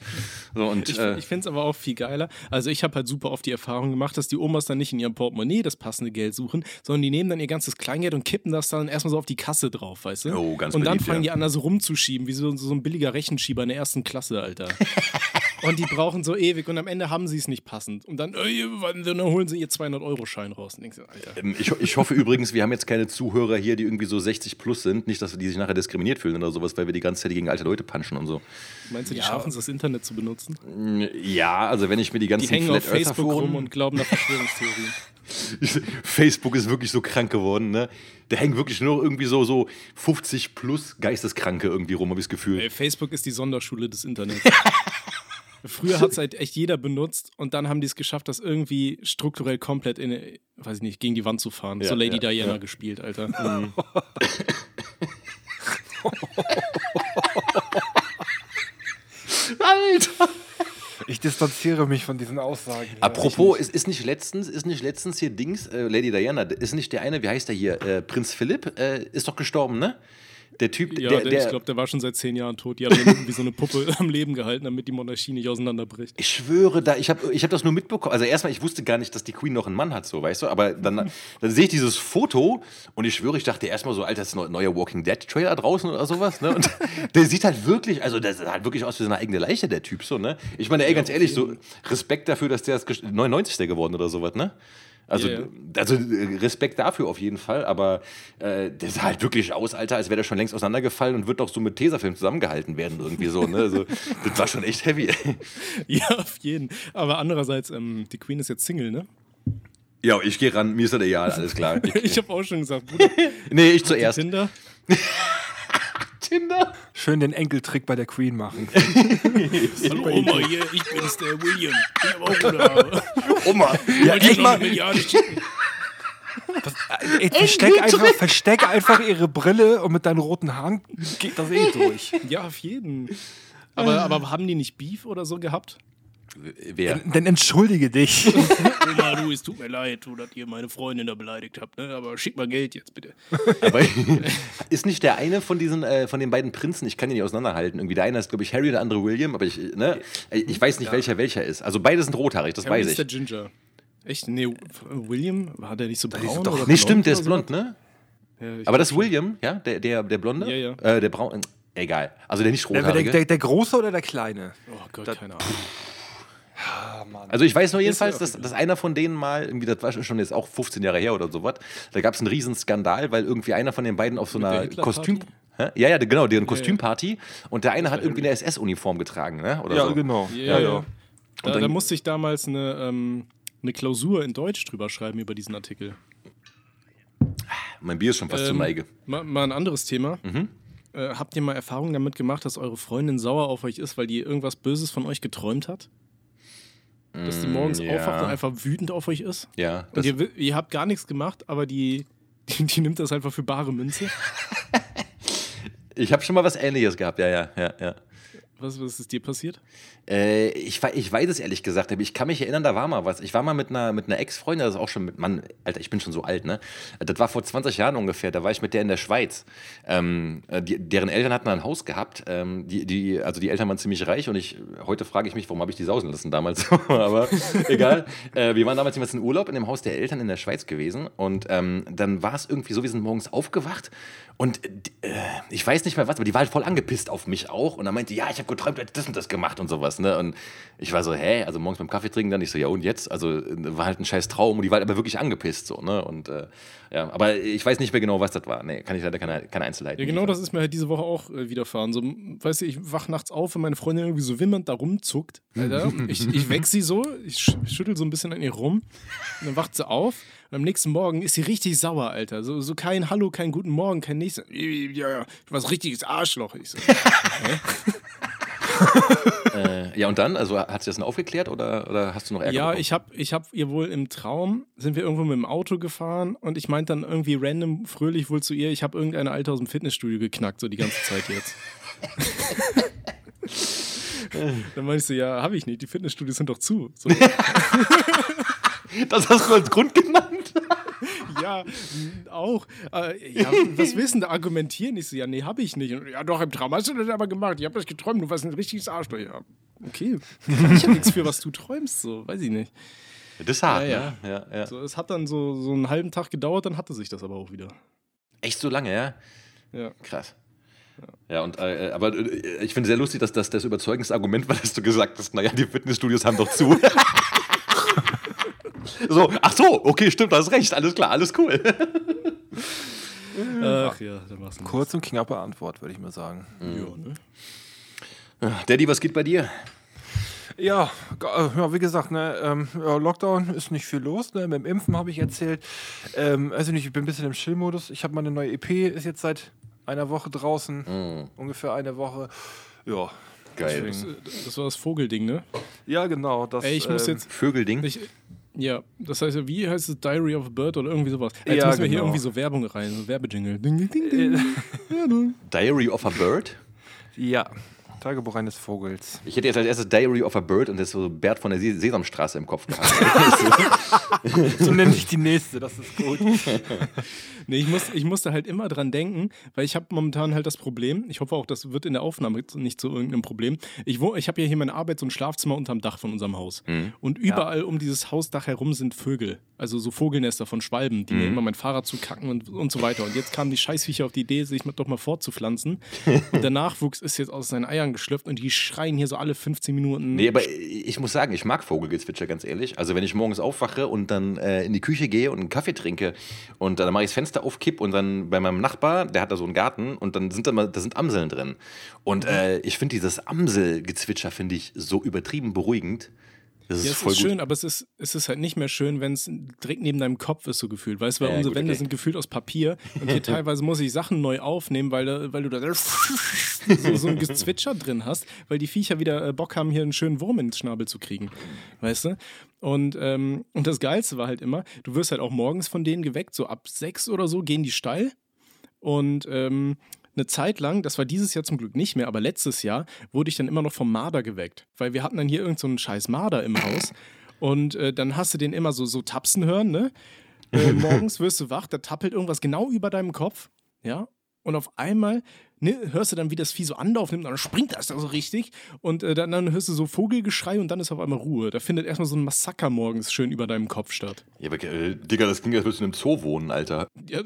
So, und, Ich, äh, ich finde es aber auch viel geiler. Also ich habe halt super oft die Erfahrung gemacht, dass die Omas dann nicht in ihrem Portemonnaie das passende Geld suchen, sondern die nehmen dann ihr ganzes Kleingeld und kippen das dann erstmal so auf die Kasse drauf, weißt du? Oh, ganz und dann beliebt, fangen ja. die an, da so rumzuschieben, wie so, so ein billiger Rechenschieber in der ersten Klasse, Alter. und die brauchen so ewig und am Ende haben sie es nicht passend. Und dann, äh, dann holen sie ihr 200-Euro-Schein raus. Und denkst Alter. ähm, ich, ich hoffe übrigens, wir haben jetzt keine Zuhörer hier, die irgendwie so 60 plus sind. Nicht, dass die sich nachher diskriminiert fühlen oder sowas, weil wir die ganze Zeit gegen alte Leute punchen und so. Meinst du, die schaffen es, das Internet zu benutzen? Ja, also wenn ich mir die Die ganzen hängen auf Flat Earther Facebook rum und glauben an Verschwörungstheorien. Facebook ist wirklich so krank geworden, ne? Da hängen wirklich nur irgendwie so, so 50 plus Geisteskranke irgendwie rum, habe ich das Gefühl. Ey, Facebook ist die Sonderschule des Internets. Früher hat es halt echt jeder benutzt und dann haben die es geschafft, das irgendwie strukturell komplett in, weiß ich nicht, gegen die Wand zu fahren. Ja, so Lady ja, Diana ja. gespielt, Alter. Mhm. Alter! Ich distanziere mich von diesen Aussagen. hier. Apropos, ist, ist nicht letztens, ist nicht letztens hier Dings, äh, Lady Diana, ist nicht der eine, wie heißt der hier? Äh, Prinz Philipp äh, ist doch gestorben, ne? Der Typ, Ja, der, der, der ich glaube, der war schon seit zehn Jahren tot. Die haben irgendwie so eine Puppe am Leben gehalten, damit die Monarchie nicht auseinanderbricht. Ich schwöre, da, ich habe ich hab das nur mitbekommen. Also erstmal, ich wusste gar nicht, dass die Queen noch einen Mann hat, so, weißt du? Aber dann, dann sehe ich dieses Foto und ich schwöre, ich dachte erstmal so, Alter, das ist ein neuer Walking Dead Trailer draußen oder sowas, ne? Und der sieht halt wirklich, also der sieht halt wirklich aus wie so eine eigene Leiche, der Typ, so, ne? Ich meine, ey, ganz ehrlich, so Respekt dafür, dass der gest- 99. geworden oder sowas, ne? Also, ja. also äh, Respekt dafür auf jeden Fall, aber äh, der sah halt wirklich aus, Alter, als wäre der schon längst auseinandergefallen und wird doch so mit Tesafilm zusammengehalten werden, irgendwie so, ne? Also, das war schon echt heavy. Ja, auf jeden. Aber andererseits, ähm, die Queen ist jetzt Single, ne? Ja, ich gehe ran, mir ist das egal, alles klar. Ich, Ich habe auch schon gesagt, Bruder, nee, ich zuerst. Tinder. Tinder. Schön den Enkeltrick bei der Queen machen. Hallo Oma hier, ich bin's, der William. Ich auch Oma. Ja, ich mal, Milliarde schicken. ey, versteck, einfach, versteck einfach ihre Brille und mit deinen roten Haaren geht das eh durch. Ja, auf jeden. Aber, aber haben die nicht Beef oder so gehabt? Wer? Dann entschuldige dich. Oma, du, es tut mir leid, du, dass ihr meine Freundin da beleidigt habt, ne? aber schick mal Geld jetzt, bitte. Aber ist nicht der eine von diesen, äh, von den beiden Prinzen, ich kann die nicht auseinanderhalten. Irgendwie der eine ist, glaube ich, Harry, der andere William, aber ich, ne, ich weiß nicht, welcher welcher ist. Also beide sind rothaarig, das Harry weiß ist der ich. Ginger. Echt? Nee, William? War der nicht so braun? doch- oder Nee, stimmt, der ist so? blond, ne? Ja, ich Aber das ist. William, ja, der, der, der Blonde? Ja, ja. Äh, der Braun, egal. Also der nicht Der, der, rothaarige. der, der Große oder der Kleine? Oh Gott, keine Ahnung. Also ich weiß nur jedenfalls, ja dass, dass einer von denen mal, irgendwie, das war schon jetzt auch 15 Jahre her oder sowas, da gab es einen riesen Skandal, weil irgendwie einer von den beiden auf so Mit einer? Kostüm... Ja, ja, genau, deren Kostümparty. Und der eine hat irgendwie eine SS-Uniform getragen, ne? Oder Ja, so. genau. Ja, ja. Da, dann- da musste ich damals eine, ähm, eine Klausur in Deutsch drüber schreiben über diesen Artikel. Mein Bier ist schon fast zur Ähm, Neige. Mal, mal ein anderes Thema. Mhm. Äh, habt ihr mal Erfahrungen damit gemacht, dass eure Freundin sauer auf euch ist, weil die irgendwas Böses von euch geträumt hat? Dass die morgens Mm, ja. aufwacht und einfach wütend auf euch ist? Ja, Und ihr, ihr habt gar nichts gemacht, aber die, die, die nimmt das einfach für bare Münze. ich habe schon mal was Ähnliches gehabt, ja, ja, ja, ja. Was, was ist dir passiert? Äh, ich, ich weiß es ehrlich gesagt, aber ich kann mich erinnern, da war mal was. Ich war mal mit einer, mit einer Ex-Freundin, das ist auch schon mit, Mann, Alter, ich bin schon so alt, ne? Das war vor 20 Jahren ungefähr, da war ich mit der in der Schweiz. Ähm, äh, die, deren Eltern hatten ein Haus gehabt, ähm, die, die, also die Eltern waren ziemlich reich und ich, heute frage ich mich, warum habe ich die sausen lassen damals, aber egal. Äh, wir waren damals jeweils in Urlaub in dem Haus der Eltern in der Schweiz gewesen und ähm, dann war es irgendwie so, wir sind morgens aufgewacht und äh, ich weiß nicht mehr was, aber die war halt voll angepisst auf mich auch und dann meinte, ja, ich habe geträumt, du hättest das und das gemacht und sowas. Ne? Und ich war so, hä? Also morgens beim Kaffee trinken dann, ich so, ja und jetzt? Also äh, war halt ein scheiß Traum und die war halt aber wirklich angepisst. So, ne? Und äh, ja, aber ich weiß nicht mehr genau, was das war. Nee, kann ich leider keine, keine Einzelheiten Ja, genau liefern. das ist mir halt diese Woche auch äh, widerfahren. So, weißt du, ich wach nachts auf, wenn meine Freundin irgendwie so wimmernd da rumzuckt. Alter. ich, ich weck sie so, ich sch schüttel so ein bisschen an ihr rum. Und dann wacht sie auf. Und am nächsten Morgen ist sie richtig sauer, Alter. So, so kein Hallo, kein guten Morgen, kein nächstes. Ja, ja, du warst richtiges Arschloch. Ich so, Äh, ja, und dann? Also hat sie das dann aufgeklärt oder, oder hast du noch Ärger Ja, bekommen? ich hab, ich hab ihr wohl im Traum, sind wir irgendwo mit dem Auto gefahren und ich meinte dann irgendwie random fröhlich wohl zu ihr, ich habe irgendeine Alte aus dem Fitnessstudio geknackt, so die ganze Zeit jetzt. dann meinte ich so, ja, habe ich nicht, die Fitnessstudios sind doch zu. So, Das hast du als Grund genannt. Ja, auch. Äh, ja, was wissen da argumentieren? Ich so, ja, nee, habe ich nicht. Und, ja, doch, im Traum hast du das aber gemacht. Ich habe das geträumt, du warst ein richtiges Arschloch. Ja, okay. Ich ja nichts für, was du träumst, so, weiß ich nicht. Das ist hart, Ja, ne? Ja, ja. So, es hat dann so, so einen halben Tag gedauert, dann hatte sich das aber auch wieder. Echt so lange, ja? Ja. Krass. Ja, und äh, aber äh, ich finde sehr lustig, dass das das überzeugendste Argument war, dass du gesagt hast, naja, die Fitnessstudios haben doch zu. so, ach so, okay, stimmt, du hast recht, alles klar, alles cool. Ach ja, dann machst du Kurz und knappe Antwort, würde ich mal sagen. Ja, ne? Daddy, was geht bei dir? Ja, äh, ja wie gesagt, ne, ähm, ja, Lockdown ist nicht viel los. Ne? Mit dem Impfen habe ich erzählt. Ähm, also nicht, ich bin ein bisschen im Chill-Modus. Ich habe meine neue EP, ist jetzt seit einer Woche draußen. Ungefähr eine Woche. Ja. Geil. Das, das war das Vogelding, ne? Ja, genau. Das, Ey, ich muss ähm, jetzt. Vögelding. Ich, ja, das heißt ja, wie heißt es Diary of a Bird oder irgendwie sowas? Jetzt Ja, müssen wir hier genau. irgendwie so Werbung rein, so Werbejingle. Ding, ding, ding, ding. Ne? Diary of a Bird. Ja. Tagebuch eines Vogels. Ich hätte jetzt als erstes Diary of a Bird und das so Bert von der Se Sesamstraße im Kopf gehabt. So nenne ich die nächste, das ist gut. Nee, ich, muss, ich musste halt immer dran denken, weil ich habe momentan halt das Problem, ich hoffe auch, das wird in der Aufnahme nicht zu irgendeinem Problem. Ich, ich habe ja hier meine Arbeit, so ein Schlafzimmer unterm Dach von unserem Haus. Und überall um dieses Hausdach herum sind Vögel. Also so Vogelnester von Schwalben, die mir immer mein Fahrrad zukacken und, und so weiter. Und jetzt kamen die Scheißviecher auf die Idee, sich doch mal fortzupflanzen. Und der Nachwuchs ist jetzt aus seinen Eiern geschlüpft und die schreien hier so alle 15 Minuten. Nee, aber ich muss sagen, ich mag Vogelgezwitscher, ganz ehrlich. Also wenn ich morgens aufwache und dann äh, in die Küche gehe und einen Kaffee trinke und dann mache ich das Fenster auf, kipp und dann bei meinem Nachbar, der hat da so einen Garten und dann sind da mal, da sind Amseln drin. Und äh, ich finde dieses Amselgezwitscher finde ich so übertrieben beruhigend. Das ist Ja, es ist schön, aber es ist, es ist halt nicht mehr schön, wenn es direkt neben deinem Kopf ist, so gefühlt. Weißt du, weil Ja, unsere gut, Wände okay. sind gefühlt aus Papier und hier teilweise muss ich Sachen neu aufnehmen, weil, da, weil du da so, so ein Gezwitscher drin hast, weil die Viecher wieder äh, Bock haben, hier einen schönen Wurm ins Schnabel zu kriegen. Weißt du? Und, ähm, und das Geilste war halt immer, du wirst halt auch morgens von denen geweckt, so ab sechs oder so gehen die steil und ähm, eine Zeit lang, das war dieses Jahr zum Glück nicht mehr, aber letztes Jahr wurde ich dann immer noch vom Marder geweckt. Weil wir hatten dann hier irgendeinen so einen scheiß Marder im Haus. Und äh, dann hast du den immer so, so tapsen hören, ne? Äh, morgens wirst du wach, da tappelt irgendwas genau über deinem Kopf, ja? Und auf einmal ne, hörst du dann, wie das Vieh so Anlauf nimmt, und dann springt das da so richtig. Und äh, dann, dann hörst du so Vogelgeschrei und dann ist auf einmal Ruhe. Da findet erstmal so ein Massaker morgens schön über deinem Kopf statt. Ja, aber, äh, Digga, das klingt, als würdest du in einem Zoo wohnen, Alter. Ja,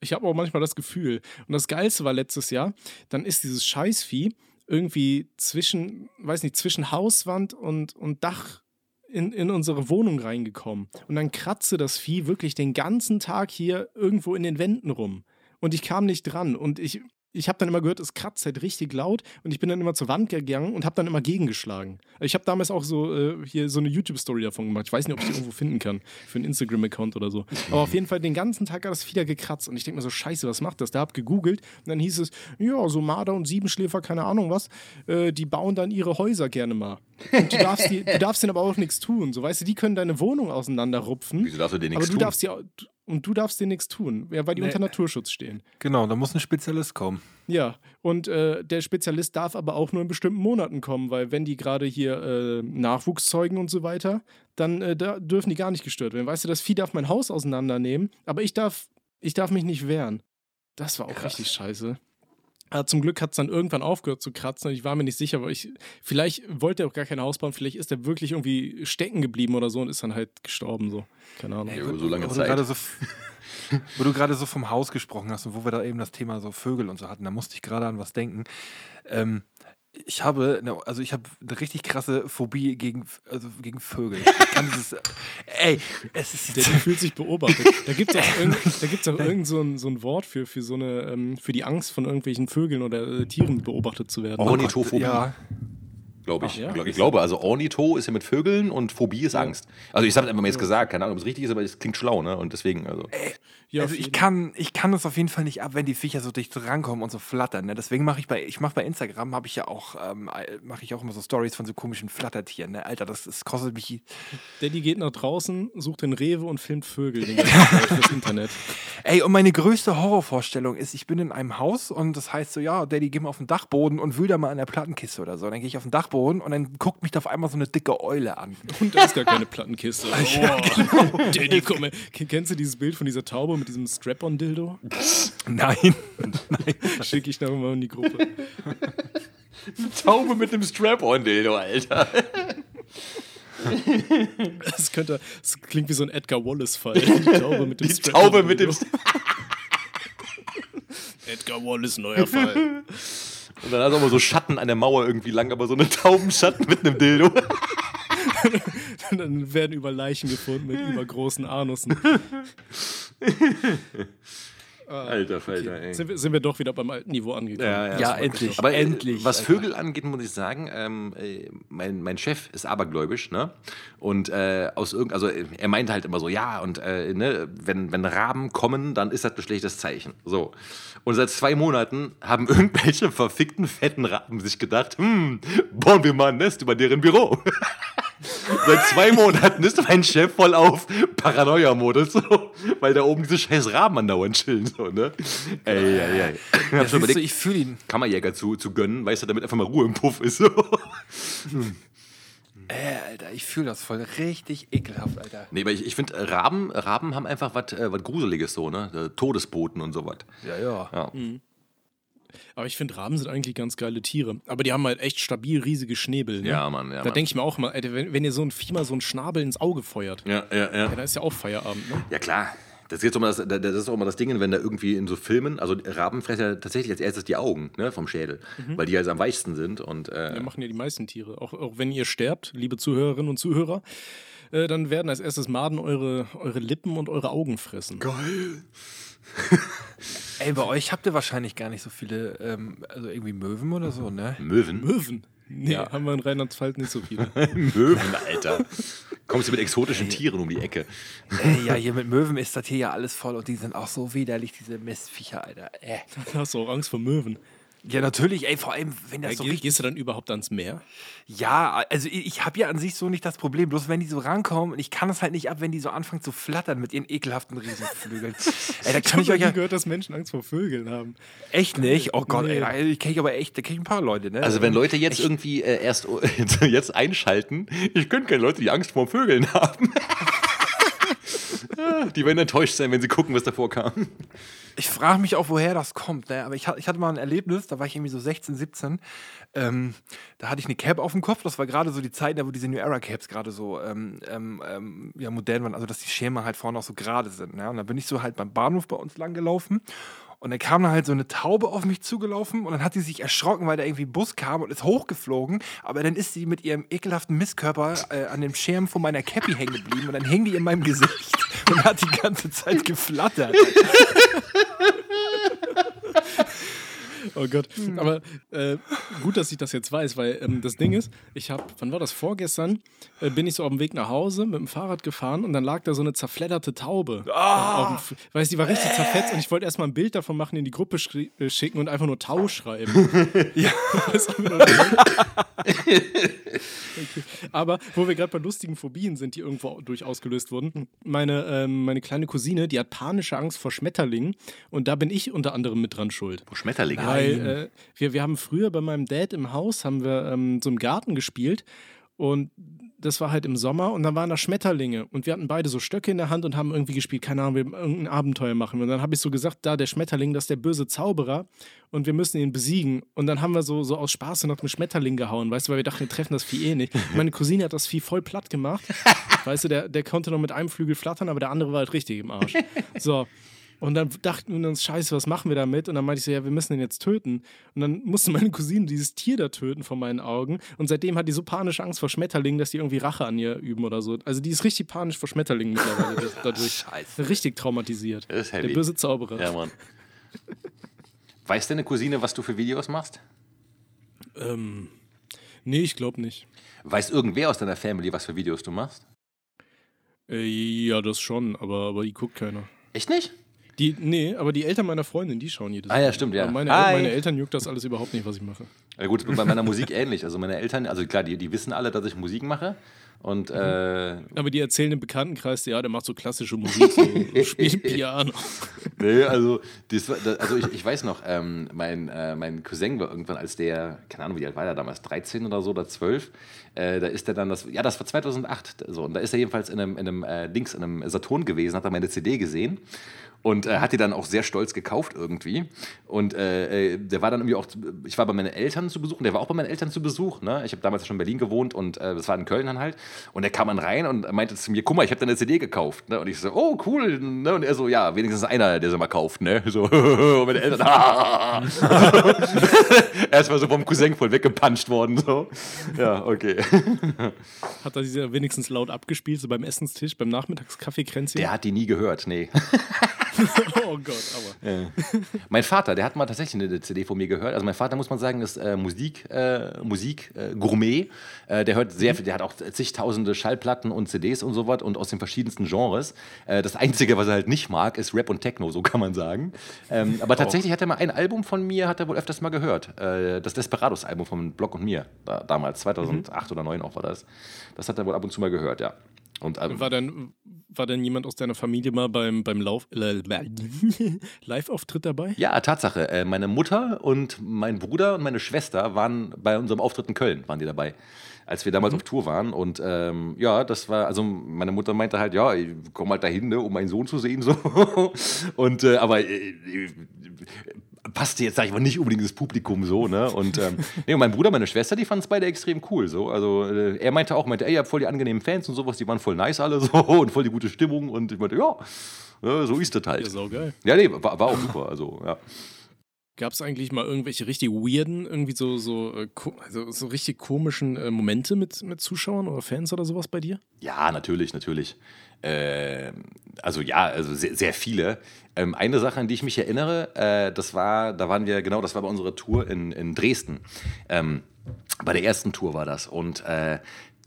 ich habe auch manchmal das Gefühl. Und das Geilste war letztes Jahr, dann ist dieses Scheißvieh irgendwie zwischen, weiß nicht, zwischen Hauswand und, und Dach in, in unsere Wohnung reingekommen. Und dann kratzte das Vieh wirklich den ganzen Tag hier irgendwo in den Wänden rum. Und ich kam nicht dran. Und ich, ich habe dann immer gehört, es kratzt halt richtig laut. Und ich bin dann immer zur Wand gegangen und habe dann immer gegengeschlagen. Ich habe damals auch so äh, hier so eine YouTube-Story davon gemacht. Ich weiß nicht, ob ich die irgendwo finden kann. Für einen Instagram-Account oder so. Aber auf jeden Fall den ganzen Tag hat das wieder gekratzt. Und ich denke mir so, scheiße, was macht das? Da hab gegoogelt. Und dann hieß es, ja, so Marder und Siebenschläfer, keine Ahnung was, äh, die bauen dann ihre Häuser gerne mal. Und du darfst, die, du darfst denen aber auch nichts tun. So, weißt du, die können deine Wohnung auseinanderrupfen. Wieso darfst du Aber nichts du tun? darfst ja und du darfst dir nichts tun, weil die unter Naturschutz stehen. Genau, da muss ein Spezialist kommen. Ja, und äh, der Spezialist darf aber auch nur in bestimmten Monaten kommen, weil wenn die gerade hier äh, Nachwuchs zeugen und so weiter, dann äh, da dürfen die gar nicht gestört werden. Weißt du, das Vieh darf mein Haus auseinandernehmen, aber ich darf, ich darf mich nicht wehren. Das war auch Krass. richtig scheiße. Aber zum Glück hat es dann irgendwann aufgehört zu kratzen und ich war mir nicht sicher, weil ich, vielleicht wollte er auch gar kein Haus bauen, vielleicht ist er wirklich irgendwie stecken geblieben oder so und ist dann halt gestorben, so. Keine Ahnung. Ja, über so lange wo Zeit. Du gerade so, wo du gerade so vom Haus gesprochen hast und wo wir da eben das Thema so Vögel und so hatten, da musste ich gerade an was denken. Ähm, Ich habe, eine, also ich habe eine richtig krasse Phobie gegen, also gegen Vögel. Ich kann dieses, ey, es ist Der, der fühlt sich beobachtet. Da gibt es auch, irgend, da gibt's auch irgend so ein, so ein Wort für, für so eine, ähm, für die Angst von irgendwelchen Vögeln oder äh, Tieren beobachtet zu werden. Ornithophobie, Ja, glaube ich. Ach, ja? Ich glaube, also Ornitho ist ja mit Vögeln und Phobie ist Angst. Also ich habe es einfach mal jetzt gesagt, keine Ahnung, ob es richtig ist, aber es klingt schlau, ne? Und deswegen, also. Ja, also auf ich kann, ich kann das auf jeden Fall nicht ab, wenn die Viecher so dicht rankommen und so flattern. Ne? Deswegen mache ich bei, ich mache bei Instagram, habe ich ja auch, ähm, mache ich auch immer so Stories von so komischen Flattertieren. Ne? Alter, das, das kostet mich. Daddy geht nach draußen, sucht den Rewe und filmt Vögel fürs Internet. Ey, und meine größte Horrorvorstellung ist, ich bin in einem Haus und das heißt so, ja, Daddy, geh mal auf den Dachboden und wühl da mal an der Plattenkiste oder so. Dann gehe ich auf den Dachboden und dann guckt mich da auf einmal so eine dicke Eule an. Und da ist gar keine Plattenkiste. Oh. Daddy, komm mal. K- Kennst du dieses Bild von dieser Taube mit diesem Strap-on-Dildo? Nein. Schicke ich nachher mal in die Gruppe. Taube mit dem Strap-on-Dildo, Alter. Das, könnte, das klingt wie so ein Edgar Wallace-Fall. Die Taube mit dem Die Strap-on-Dildo. Taube mit dem. Edgar Wallace, neuer Fall. Und dann hast du auch mal so Schatten an der Mauer irgendwie lang, aber so eine Taubenschatten mit einem Dildo. Dann werden über Leichen gefunden mit übergroßen Anussen. Alter Falter, ey. Sind wir, sind wir doch wieder beim alten Niveau angekommen. Ja, Ja, endlich. Aber äh, endlich. was Alter. Vögel angeht, muss ich sagen, ähm, äh, mein, mein Chef ist abergläubisch, ne? Und äh, aus irgend, also äh, er meinte halt immer so, ja, und äh, ne, wenn, wenn Raben kommen, dann ist das ein schlechtes Zeichen. So. Und seit zwei Monaten haben irgendwelche verfickten, fetten Raben sich gedacht, hm, bauen wir mal ein Nest über deren Büro. Seit zwei Monaten ist mein Chef voll auf Paranoia-Modus, so, weil da oben diese scheiß Raben andauernd chillen. So, ne? Ey, ey, ey. Ich hab Ja, schon siehst du, überlegt, ich fühle ihn. Kammerjäger zu, zu gönnen, weißt du, damit einfach mal Ruhe im Puff ist. So. Äh, Alter, ich fühle das voll richtig ekelhaft, Alter. Nee, aber ich, ich finde, Raben, Raben haben einfach was äh, was Gruseliges so, ne? Todesboten und sowas. Ja, ja. Ja. Aber ich finde, Raben sind eigentlich ganz geile Tiere. Aber die haben halt echt stabil riesige Schnäbel. Ne? Ja, Mann, ja, Da denke ich mir auch mal, wenn, wenn ihr so ein Vieh mal so einen Schnabel ins Auge feuert, Ja, ja, ja. ja, da ist ja auch Feierabend. Ne? Ja, klar. Das auch mal das, das ist auch immer das Ding, wenn da irgendwie in so Filmen, also Raben fressen ja tatsächlich als erstes die Augen ne, vom Schädel, weil die halt am weichsten sind. Und, äh, Ja, machen ja die meisten Tiere. Auch, auch wenn ihr sterbt, liebe Zuhörerinnen und Zuhörer, äh, dann werden als erstes Maden eure, eure Lippen und eure Augen fressen. Geil. Ey, bei euch habt ihr wahrscheinlich gar nicht so viele, ähm, also irgendwie Möwen oder so, ne? Möwen. Möwen? Nee, haben wir in Rheinland-Pfalz nicht so viele. Möwen, Alter. Kommst du mit exotischen Tieren um die Ecke? Ey, ja, hier mit Möwen ist das hier ja alles voll und die sind auch so widerlich, diese Mistviecher, Alter. Äh. Hast du auch Angst vor Möwen? Ja, natürlich, ey, vor allem, wenn das Ja, so geh, richtig. gehst du dann überhaupt ans Meer? Ja, also ich, ich habe ja an sich so nicht das Problem, bloß wenn die so rankommen und ich kann es halt nicht ab, wenn die so anfangen zu flattern mit ihren ekelhaften Riesenflügeln. ey, da kann ich euch nie ja gehört, dass Menschen Angst vor Vögeln haben. echt nicht. Oh Gott, Nee. ey, ich kenne aber echt, da kenne ich ein paar Leute, ne? Also wenn Leute jetzt irgendwie äh, erst jetzt einschalten, ich könnte keine Leute, die Angst vor Vögeln haben. die werden enttäuscht sein, wenn sie gucken, was davor kam. Ich frage mich auch, woher das kommt. Ne? Aber ich, ich hatte mal ein Erlebnis, da war ich irgendwie so 16, 17. Ähm, da hatte ich eine Cap auf dem Kopf. Das war gerade so die Zeit, wo diese New Era Caps gerade so ähm, ähm, ähm, ja, modern waren. Also, dass die Schirme halt vorne auch so gerade sind. Ne? Und dann bin ich so halt beim Bahnhof bei uns lang gelaufen. Und dann kam da halt so eine Taube auf mich zugelaufen und dann hat sie sich erschrocken, weil da irgendwie Bus kam und ist hochgeflogen. Aber dann ist sie mit ihrem ekelhaften Misskörper äh, an dem Schirm von meiner Cappy hängen geblieben und dann hing die in meinem Gesicht und hat die ganze Zeit geflattert. Oh Gott. Aber äh, gut, dass ich das jetzt weiß, weil ähm, das Ding ist, ich habe, wann war das vorgestern, äh, bin ich so auf dem Weg nach Hause mit dem Fahrrad gefahren und dann lag da so eine zerfledderte Taube. Auf dem Weißt du, die war richtig zerfetzt und ich wollte erstmal ein Bild davon machen, in die Gruppe äh, schicken und einfach nur Tau schreiben. ja. Das haben wir noch nicht. Okay. Aber wo wir gerade bei lustigen Phobien sind, die irgendwo durch ausgelöst wurden, meine, ähm, meine kleine Cousine, die hat panische Angst vor Schmetterlingen und da bin ich unter anderem mit dran schuld. Wo Schmetterlinge. Weil äh, wir, wir haben früher bei meinem Dad im Haus, haben wir ähm, so im Garten gespielt und das war halt im Sommer und dann waren da Schmetterlinge und wir hatten beide so Stöcke in der Hand und haben irgendwie gespielt, keine Ahnung, wir irgendein Abenteuer machen. Und dann habe ich so gesagt, da der Schmetterling, das ist der böse Zauberer und wir müssen ihn besiegen. Und dann haben wir so, so aus Spaß noch einen Schmetterling gehauen, weißt du, weil wir dachten, wir treffen das Vieh eh nicht. Meine Cousine hat das Vieh voll platt gemacht. weißt du, der, der konnte noch mit einem Flügel flattern, aber der andere war halt richtig im Arsch. So. Und dann dachten wir uns, scheiße, was machen wir damit? Und dann meinte ich so, ja, wir müssen den jetzt töten. Und dann musste meine Cousine dieses Tier da töten vor meinen Augen. Und seitdem hat die so panische Angst vor Schmetterlingen, dass die irgendwie Rache an ihr üben oder so. Also die ist richtig panisch vor Schmetterlingen mittlerweile das- dadurch. Scheiße. Richtig traumatisiert. Das ist Der heavy. böse Zauberer. Ja, Mann. Weiß deine Cousine, was du für Videos machst? Ähm, nee, ich glaube nicht. Weiß irgendwer aus deiner Family, was für Videos du machst? Äh, ja, das schon, aber, aber die guckt keiner. Echt nicht? Die, nee, aber die Eltern meiner Freundin, die schauen jedes Ah, ja, Mal. stimmt, ja. Aber meine, Hi. meine Eltern juckt das alles überhaupt nicht, was ich mache. Ja gut, bei meiner Musik ähnlich. Also meine Eltern, also klar, die, die wissen alle, dass ich Musik mache. Und äh, Aber die erzählen im Bekanntenkreis, ja, der macht so klassische Musik, so spielt Piano. nee, also, das, also ich, ich weiß noch, ähm, mein, äh, mein Cousin war irgendwann, als der, keine Ahnung, wie alt war der damals, 13 oder so oder 12, äh, da ist er dann, das, ja, das war 2008, so, und da ist er jedenfalls in einem, in einem äh, Dings, in einem Saturn gewesen, hat er meine CD gesehen und äh, hat die dann auch sehr stolz gekauft irgendwie. Und äh, äh, der war dann irgendwie auch, ich war bei meinen Eltern zu Besuch und der war auch bei meinen Eltern zu Besuch. Ne? Ich habe damals schon in Berlin gewohnt und äh, das war in Köln dann halt. Und er kam dann rein und meinte zu mir, guck mal, ich habe deine CD gekauft. Ne? Und ich so, oh cool. Ne? Und er so, ja, wenigstens einer, der sie mal kauft. Ne? So, und meine Eltern, ah. erstmal so vom Cousin voll weggepuncht worden. So. Ja, okay. Hat er diese wenigstens laut abgespielt, so beim Essenstisch, beim Nachmittagskaffeekränzchen? Der hat die nie gehört, nee. oh Gott, aber. Mein Vater, der hat mal tatsächlich eine CD von mir gehört. Also mein Vater, muss man sagen, ist äh, Musik, äh, Musik äh, Gourmet. Äh, der hört sehr viel, der hat auch zigtausende Schallplatten und CDs und sowas und aus den verschiedensten Genres. Äh, das Einzige, was er halt nicht mag, ist Rap und Techno, so kann man sagen. Ähm, aber tatsächlich hat er mal ein Album von mir, hat er wohl öfters mal gehört. Äh, das Desperados-Album von Block und mir, da, damals, 2008 oder 2009 auch war das. Das hat er wohl ab und zu mal gehört, ja. Und, ähm, War denn, war denn jemand aus deiner Familie mal beim, beim Lauf, äh, Live-Auftritt dabei? Ja, Tatsache. Äh, meine Mutter und mein Bruder und meine Schwester waren bei unserem Auftritt in Köln, waren die dabei, als wir damals auf Tour waren. Und ähm, ja, das war, also meine Mutter meinte halt, ja, ich komm halt dahin, ne, um meinen Sohn zu sehen. So. Und äh, aber äh, äh, passte jetzt, sag ich mal, nicht unbedingt ins Publikum so, ne? Und, ähm, nee, und mein Bruder, meine Schwester, die fanden es beide extrem cool. So. Also äh, er meinte auch, meinte, ey, ihr habt voll die angenehmen Fans und sowas, die waren voll nice alle so und voll die gute Stimmung. Und ich meinte, ja, so ist das halt. Ja, saugeil. Ja, nee, war, war auch super. Also, ja. Gab es eigentlich mal irgendwelche richtig weirden, irgendwie so, so, äh, also so richtig komischen äh, Momente mit, mit Zuschauern oder Fans oder sowas bei dir? Ja, natürlich, natürlich. Ähm, also ja, also sehr, sehr viele. Ähm, eine Sache, an die ich mich erinnere, äh, das war, da waren wir, genau, das war bei unserer Tour in, in Dresden. Ähm, bei der ersten Tour war das. Und äh,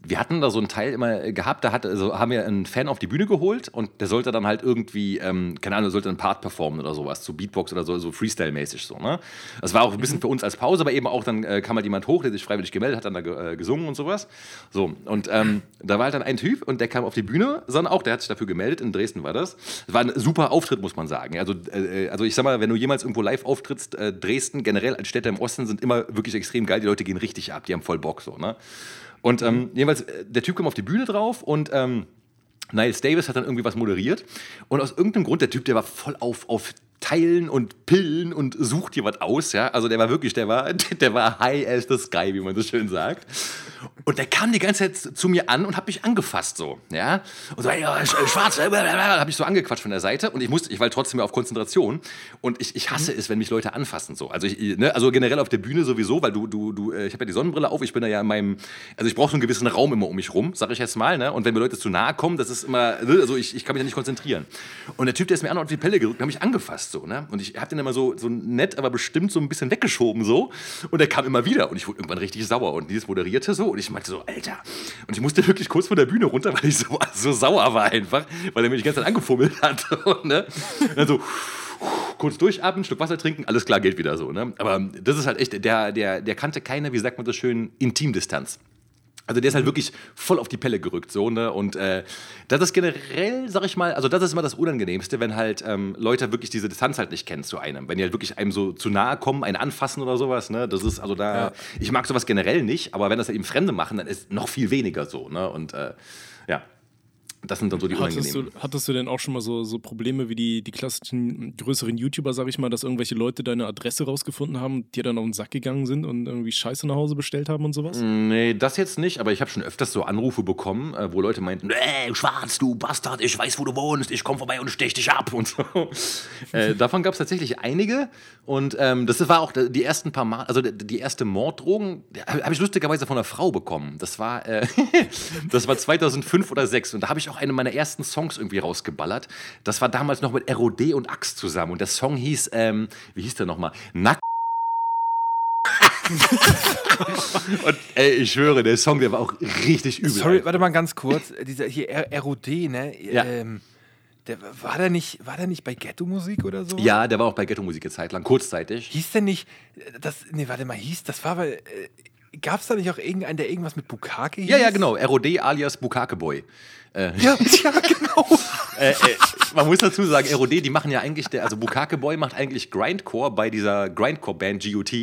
wir hatten da so einen Teil immer gehabt, da hat, also haben wir einen Fan auf die Bühne geholt und der sollte dann halt irgendwie, ähm, keine Ahnung, sollte einen Part performen oder sowas, zu Beatbox oder so, so Freestyle-mäßig so, ne? Das war auch ein bisschen für uns als Pause, aber eben auch dann äh, kam halt jemand hoch, der sich freiwillig gemeldet hat, dann da ge- äh, gesungen und sowas. So, und ähm, da war halt dann ein Typ und der kam auf die Bühne, sondern auch, der hat sich dafür gemeldet, in Dresden war das. Es war ein super Auftritt, muss man sagen. Also, äh, also ich sag mal, wenn du jemals irgendwo live auftrittst, äh, Dresden generell als Städte im Osten sind immer wirklich extrem geil, die Leute gehen richtig ab, die haben voll Bock so, ne? Und ähm, jedenfalls, äh, der Typ kam auf die Bühne drauf und ähm, Niles Davis hat dann irgendwie was moderiert. Und aus irgendeinem Grund, der Typ, der war voll auf, auf Teilen und Pillen und sucht hier was aus, ja. Also der war wirklich, der war, der war high as the sky, wie man so schön sagt. Und der kam die ganze Zeit zu mir an und hat mich angefasst so, ja. Und so, ja, sch- schwarz, habe ich so angequatscht von der Seite und ich musste, ich war trotzdem auf Konzentration und ich, ich hasse es, wenn mich Leute anfassen so. Also ich, ne, also generell auf der Bühne sowieso, weil du, du, du, äh, ich habe ja die Sonnenbrille auf, ich bin da ja in meinem, also ich brauche so einen gewissen Raum immer um mich rum, sag ich jetzt mal, ne. Und wenn mir Leute zu nahe kommen, das ist immer, ne, also ich, ich kann mich da nicht konzentrieren. Und der Typ, der ist mir an auf die Pelle gerückt, hat mich angefasst so, ne. Und ich habe den immer so, so nett, aber bestimmt so ein bisschen weggeschoben so. Und der kam immer wieder und ich wurde irgendwann richtig sauer und dieses moderierte so und ich meinte so, Alter. Und ich musste wirklich kurz von der Bühne runter, weil ich so, so sauer war einfach, weil er mich die ganze Zeit angefummelt hat. Und, ne? und dann so kurz durchatmen, einen Schluck Wasser trinken, alles klar, geht wieder so. Ne? Aber das ist halt echt, der, der, der kannte keine, wie sagt man das schön, Intimdistanz. Also der ist halt wirklich voll auf die Pelle gerückt, so, ne? Und äh, das ist generell, sag ich mal, also das ist immer das Unangenehmste, wenn halt ähm, Leute wirklich diese Distanz halt nicht kennen zu einem. Wenn die halt wirklich einem so zu nahe kommen, einen anfassen oder sowas, ne? Das ist, also da, ich mag sowas generell nicht, aber wenn das halt eben Fremde machen, dann ist noch viel weniger so, ne? Und äh, ja. Das sind dann so die Hattest du, hattest du denn auch schon mal so, so Probleme wie die, die klassischen größeren YouTuber, sag ich mal, dass irgendwelche Leute deine Adresse rausgefunden haben, dir dann auf den Sack gegangen sind und irgendwie Scheiße nach Hause bestellt haben und sowas? Nee, das jetzt nicht, aber ich habe schon öfters so Anrufe bekommen, äh, wo Leute meinten, ey, Schwarz, du Bastard, ich weiß, wo du wohnst, ich komme vorbei und stech dich ab und so. äh, davon gab es tatsächlich einige und ähm, das war auch die ersten paar Mal, also die- die erste Morddrohung, habe ich lustigerweise von einer Frau bekommen. Das war, äh, das war 2005 oder 2006 und da habe ich auch einen meiner ersten Songs irgendwie rausgeballert. Das war damals noch mit ROD und Axt zusammen und der Song hieß, ähm, wie hieß der nochmal? Nack Und ey, ich schwöre, der Song, der war auch richtig übel. Sorry, warte mal ganz kurz. Dieser hier ROD, ne? Ja. Ähm, der, war der nicht, war der nicht bei Ghetto-Musik oder so? Ja, der war auch bei Ghetto-Musik eine Zeit lang, kurzzeitig. Hieß der nicht, das, nee, warte mal, hieß, das war, weil, äh, gab es da nicht auch irgendeinen, der irgendwas mit Bukake hieß? Ja, ja, genau. ROD alias Bukake Boy. Ja, ja genau. Äh, äh, man muss dazu sagen, ROD, die machen ja eigentlich, der, also Bukake Boy macht eigentlich Grindcore bei dieser Grindcore-Band GOT.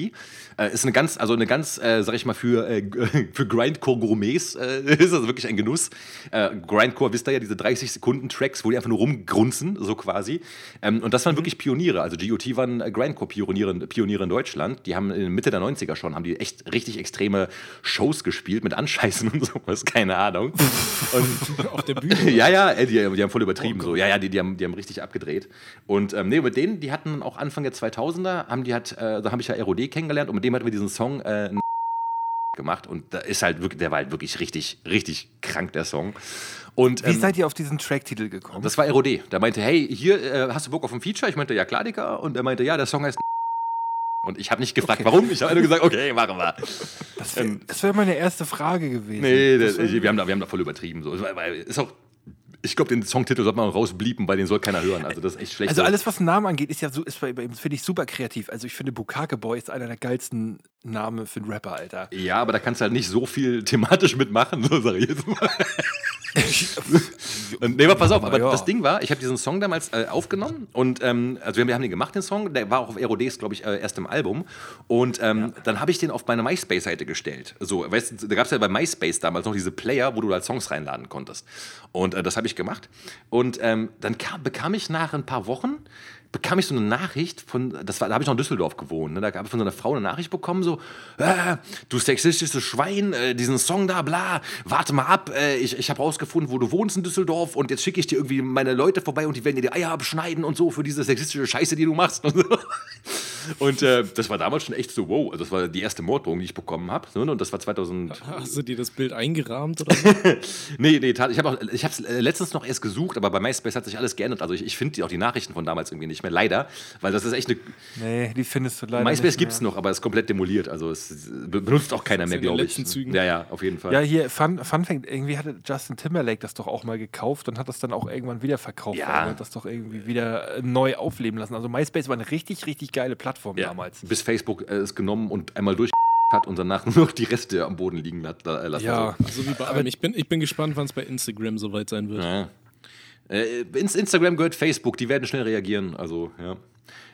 Äh, ist eine ganz, also eine ganz, äh, sag ich mal, für, äh, für Grindcore-Gourmets äh, ist also wirklich ein Genuss. Äh, Grindcore, wisst ihr ja, diese 30-Sekunden-Tracks, wo die einfach nur rumgrunzen, so quasi. Ähm, und das waren wirklich Pioniere. Also GOT waren äh, Grindcore-Pioniere Pioniere in Deutschland. Die haben in Mitte der 90er schon, haben die echt richtig extreme Shows gespielt mit Anscheißen und sowas, keine Ahnung. Und Auf der Bühne. ja, ja, die, die haben voll übertrieben so. Ja, ja, die, die, haben, die haben richtig abgedreht. Und ähm, nee, mit denen, die hatten auch Anfang der 2000er, haben die hat, da habe ich ja ROD kennengelernt und mit dem hatten wir diesen Song äh, gemacht und da ist halt wirklich, der war halt wirklich richtig, richtig krank, der Song. Und Wie ähm, seid ihr auf diesen Tracktitel gekommen? das war ROD. Der meinte, hey, hier, äh, hast du Bock auf ein Feature? Ich meinte, ja, klar, Digga. Und er meinte, ja, der Song heißt und ich habe nicht gefragt, warum. Ich habe nur gesagt, okay, machen wir. das wäre wär meine erste Frage gewesen. Nee, Das wir, haben da, wir haben da voll übertrieben. So. Ist auch, ich glaube, den Songtitel sollte man rausbliepen, weil den soll keiner hören. Also das ist echt schlecht. Also alles, was Namen angeht, ist ja so, finde ich super kreativ. Also ich finde Bukake Boy ist einer der geilsten Namen für einen Rapper, Alter. ja, aber da kannst du halt nicht so viel thematisch mitmachen, so sag ich jetzt mal. Nee, aber pass auf, aber ja. das Ding war, ich habe diesen Song damals äh, aufgenommen und ähm, also wir, wir haben den gemacht, den Song, der war auch auf RODs, glaube ich, äh, erst im Album. Und ähm, dann habe ich den auf meine MySpace-Seite gestellt. So, weißt du, da gab es ja bei MySpace damals noch diese Player, wo du halt Songs reinladen konntest. Und äh, das habe ich gemacht. Und ähm, dann kam, bekam ich nach ein paar Wochen bekam ich so eine Nachricht von, das war, da habe ich noch in Düsseldorf gewohnt, ne? da habe ich von so einer Frau eine Nachricht bekommen, so, äh, du sexistisches Schwein, äh, diesen Song da, bla, warte mal ab, äh, ich, ich habe rausgefunden, wo du wohnst in Düsseldorf und jetzt schicke ich dir irgendwie meine Leute vorbei und die werden dir die Eier abschneiden und so für diese sexistische Scheiße, die du machst. Und, so. und äh, das war damals schon echt so, wow, also das war die erste Morddrohung, die ich bekommen habe ne? und das war 2000, Hast du dir das Bild eingerahmt oder so? Nee, nee, ich habe ich habe es letztens noch erst gesucht, aber bei MySpace hat sich alles geändert. Also ich, ich finde auch die Nachrichten von damals irgendwie nicht mehr, leider, weil das ist echt eine Nee, die findest du leider MySpace gibt's mehr. noch, aber ist komplett demoliert. Also es be- benutzt auch keiner mehr, glaube ich. letzten Zügen. Ja, ja, auf jeden Fall. Ja, hier, Fun, Fun Fact, irgendwie hatte Justin Timberlake das doch auch mal gekauft und hat das dann auch irgendwann wieder verkauft. Ja. Er hat das doch irgendwie wieder äh, neu aufleben lassen. Also MySpace war eine richtig, richtig geile Plattform Ja, damals. Bis Facebook äh, es genommen und einmal durch hat und danach nur noch die Reste am Boden liegen lassen. Ja, Also, So wie bei allem. Ich bin, ich bin gespannt, wann es bei Instagram soweit sein wird. ja. Äh, ins Instagram gehört Facebook, die werden schnell reagieren. Also, ja.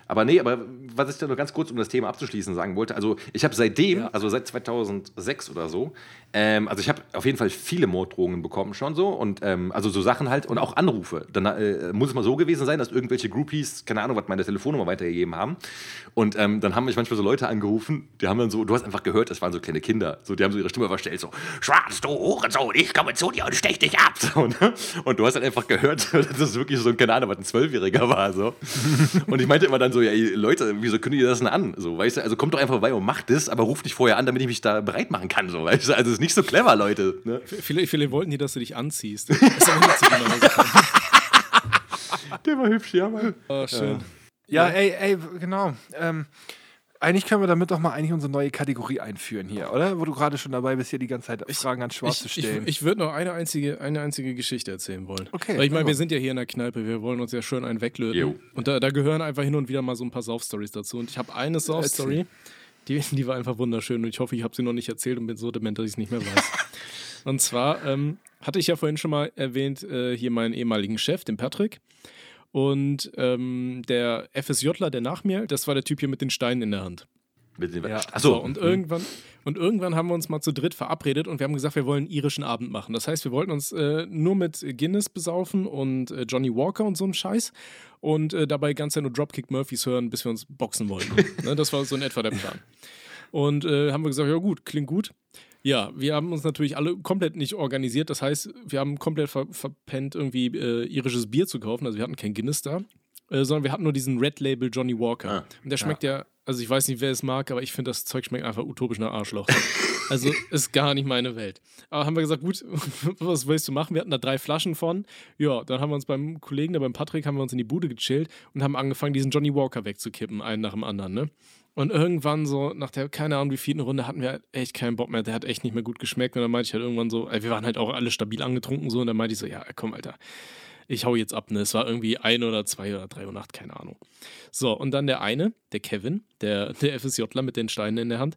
Aber nee, aber was ich da noch ganz kurz, um das Thema abzuschließen, sagen wollte, also ich habe seitdem, also seit 2006 oder so, ähm, also ich habe auf jeden Fall viele Morddrohungen bekommen schon so und ähm, also so Sachen halt und auch Anrufe. Dann äh, muss es mal so gewesen sein, dass irgendwelche Groupies, keine Ahnung, was meine Telefonnummer weitergegeben haben und ähm, dann haben mich manchmal so Leute angerufen, die haben dann so, du hast einfach gehört, das waren so kleine Kinder, so die haben so ihre Stimme verstellt, so Schwarz, du Hurensohn, ich komme zu dir und stech dich ab. So, ne? Und du hast dann einfach gehört, dass das wirklich so ein, keine Ahnung, was ein Zwölfjähriger war. So. Und ich meinte immer dann so, ja, Leute, wieso kündigt ihr das denn an? So, weißt du, also kommt doch einfach vorbei und macht das, aber ruft nicht vorher an, damit ich mich da bereit machen kann. So, weißt du, also es nicht so clever, Leute. Ne? Viele, viele wollten die, dass du dich anziehst. Das ist aber nicht so genau gekommen. Der war hübsch, ja, Mann. Oh, schön. Ja, ey, ey, genau. Ähm, eigentlich können wir damit doch mal eigentlich unsere neue Kategorie einführen hier, oder? Wo du gerade schon dabei bist, hier die ganze Zeit Fragen an Schwarz zu Ich, ich, stellen. ich würde noch eine einzige, eine einzige Geschichte erzählen wollen. Okay, Weil ich meine, sag wir sind ja hier in der Kneipe, wir wollen uns ja schön einen weglöten. Jo. Und da, da gehören einfach hin und wieder mal so ein paar Sauf-Stories dazu. Und ich habe eine Sauf-Story, die, die war einfach wunderschön. Und ich hoffe, ich habe sie noch nicht erzählt und bin so dement, dass ich es nicht mehr weiß. und zwar ähm, hatte ich ja vorhin schon mal erwähnt, äh, hier meinen ehemaligen Chef, den Patrick. Und ähm, der FSJler, der nach mir, das war der Typ hier mit den Steinen in der Hand. Mit den- Ja. Ach So, so, und irgendwann, und irgendwann haben wir uns mal zu dritt verabredet und wir haben gesagt, wir wollen einen irischen Abend machen. Das heißt, wir wollten uns äh, nur mit Guinness besaufen und äh, Johnny Walker und so einem Scheiß und äh, dabei ganz nur Dropkick Murphys hören, bis wir uns boxen wollten. ne, das war so in etwa der Plan. Und äh, haben wir gesagt, ja gut, klingt gut. Ja, wir haben uns natürlich alle komplett nicht organisiert. Das heißt, wir haben komplett ver verpennt, irgendwie äh, irisches Bier zu kaufen. Also wir hatten kein Guinness da, äh, sondern wir hatten nur diesen Red Label Johnny Walker. Ah, und der schmeckt ja. also ich weiß nicht, wer es mag, aber ich finde, das Zeug schmeckt einfach utopisch nach Arschloch. also ist gar nicht meine Welt. Aber haben wir gesagt, gut, was willst du machen? Wir hatten da drei Flaschen von. Ja, dann haben wir uns beim Kollegen, da beim Patrick, haben wir uns in die Bude gechillt und haben angefangen, diesen Johnny Walker wegzukippen, einen nach dem anderen, ne? Und irgendwann so, nach der, keine Ahnung, wie vierten Runde, hatten wir echt keinen Bock mehr. Der hat echt nicht mehr gut geschmeckt. Und dann meinte ich halt irgendwann so, ey, wir waren halt auch alle stabil angetrunken so. Und dann meinte ich so, ja, komm, Alter, ich hau jetzt ab. Ne? Es war irgendwie ein oder zwei oder drei Uhr Nacht, keine Ahnung. So, und dann der eine, der Kevin, der, der FSJler mit den Steinen in der Hand,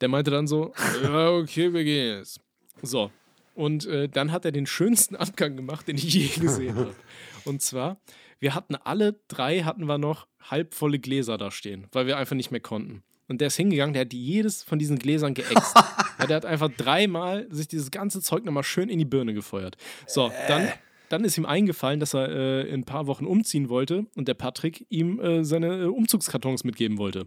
der meinte dann so, ja, okay, wir gehen jetzt. So, und äh, dann hat er den schönsten Abgang gemacht, den ich je gesehen habe. Und zwar, wir hatten alle drei, hatten wir noch halbvolle Gläser da stehen, weil wir einfach nicht mehr konnten. Und der ist hingegangen, der hat jedes von diesen Gläsern geäxt. ja, der hat einfach dreimal sich dieses ganze Zeug nochmal schön in die Birne gefeuert. So, dann, dann ist ihm eingefallen, dass er äh, in ein paar Wochen umziehen wollte und der Patrick ihm äh, seine äh, Umzugskartons mitgeben wollte.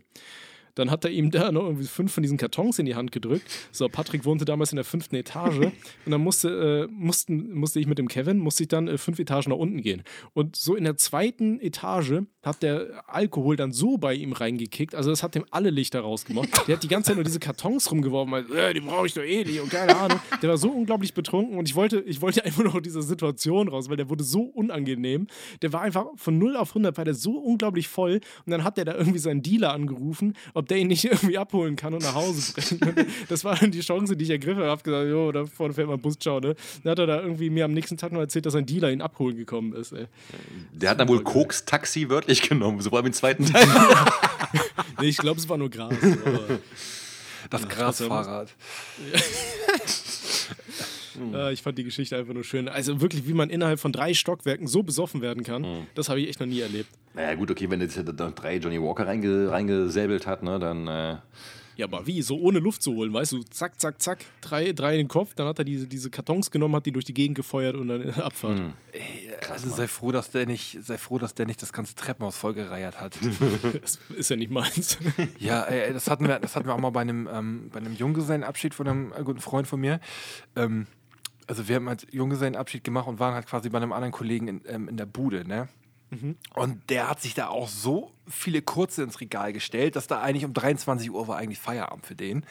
Dann hat er ihm da noch irgendwie fünf von diesen Kartons in die Hand gedrückt. So, Patrick wohnte damals in der fünften Etage und dann musste, äh, mussten, musste ich mit dem Kevin, musste ich dann äh, fünf Etagen nach unten gehen. Und so in der zweiten Etage hat der Alkohol dann so bei ihm reingekickt, also das hat dem alle Lichter rausgemacht. Der hat die ganze Zeit nur diese Kartons rumgeworfen, weil, äh, die brauche ich doch eh nicht und keine Ahnung. Der war so unglaublich betrunken und ich wollte, ich wollte einfach nur aus dieser Situation raus, weil der wurde so unangenehm. Der war einfach von 0 auf 100, war der so unglaublich voll und dann hat der da irgendwie seinen Dealer angerufen, ob der ihn nicht irgendwie abholen kann und nach Hause bringen. Das war dann die Chance, die ich ergriffen habe. Hab gesagt, jo, da vorne fährt mal ein Bus, ciao, ne? Dann hat er da irgendwie mir am nächsten Tag noch erzählt, dass sein Dealer ihn abholen gekommen ist, ey. Der hat dann wohl Koks Taxi wörtlich genommen, so war im zweiten Teil. Nee, ich glaube, es war nur Gras. Das Grasfahrrad. Äh, ich fand die Geschichte einfach nur schön. Also wirklich, wie man innerhalb von drei Stockwerken so besoffen werden kann, das habe ich echt noch nie erlebt. naja, gut, okay, wenn jetzt drei Johnny Walker reinge, reingesäbelt hat, ne, dann. Äh, Ja, aber wie? So ohne Luft zu holen, weißt du? Zack, zack, zack. Drei, drei in den Kopf, dann hat er diese, diese Kartons genommen, hat die durch die Gegend gefeuert und dann Abfahrt. Also sei froh, dass der nicht, sei froh, dass der nicht das ganze Treppenhaus vollgereiert hat. Das ist ja nicht meins. ja, ey, das hatten wir, das hatten wir auch mal bei einem, ähm, bei einem Junggesellenabschied von einem äh, guten Freund von mir. Ähm, also wir haben halt Junggesellenabschied gemacht und waren halt quasi bei einem anderen Kollegen in, ähm, in der Bude, ne? Und der hat sich da auch so viele Kurze ins Regal gestellt, dass da eigentlich um 23 Uhr war eigentlich Feierabend für den.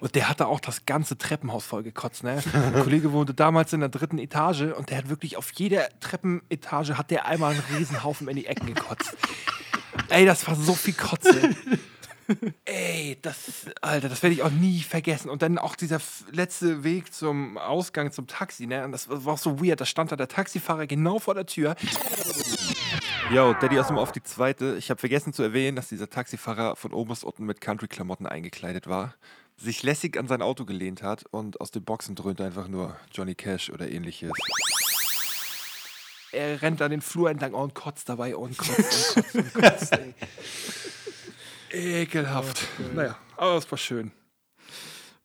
Und der hatte auch das ganze Treppenhaus voll gekotzt. Ne? Ein Kollege wohnte damals in der dritten Etage und der hat wirklich auf jeder Treppenetage hat der einmal einen Riesenhaufen in die Ecken gekotzt. Ey, das war so viel Kotze. Ey, das, Alter, das werde ich auch nie vergessen. Und dann auch dieser letzte Weg zum Ausgang zum Taxi, ne? Und das war auch so weird. Da stand da der Taxifahrer genau vor der Tür. Yo, Daddy aus dem auf die zweite. Ich habe vergessen zu erwähnen, dass dieser Taxifahrer von oben bis unten mit Country-Klamotten eingekleidet war, sich lässig an sein Auto gelehnt hat und aus den Boxen dröhnte einfach nur Johnny Cash oder ähnliches. Er rennt an den Flur entlang und kotzt dabei und kotzt und kotzt und kotzt. Ey. Ekelhaft. Naja, aber es war schön.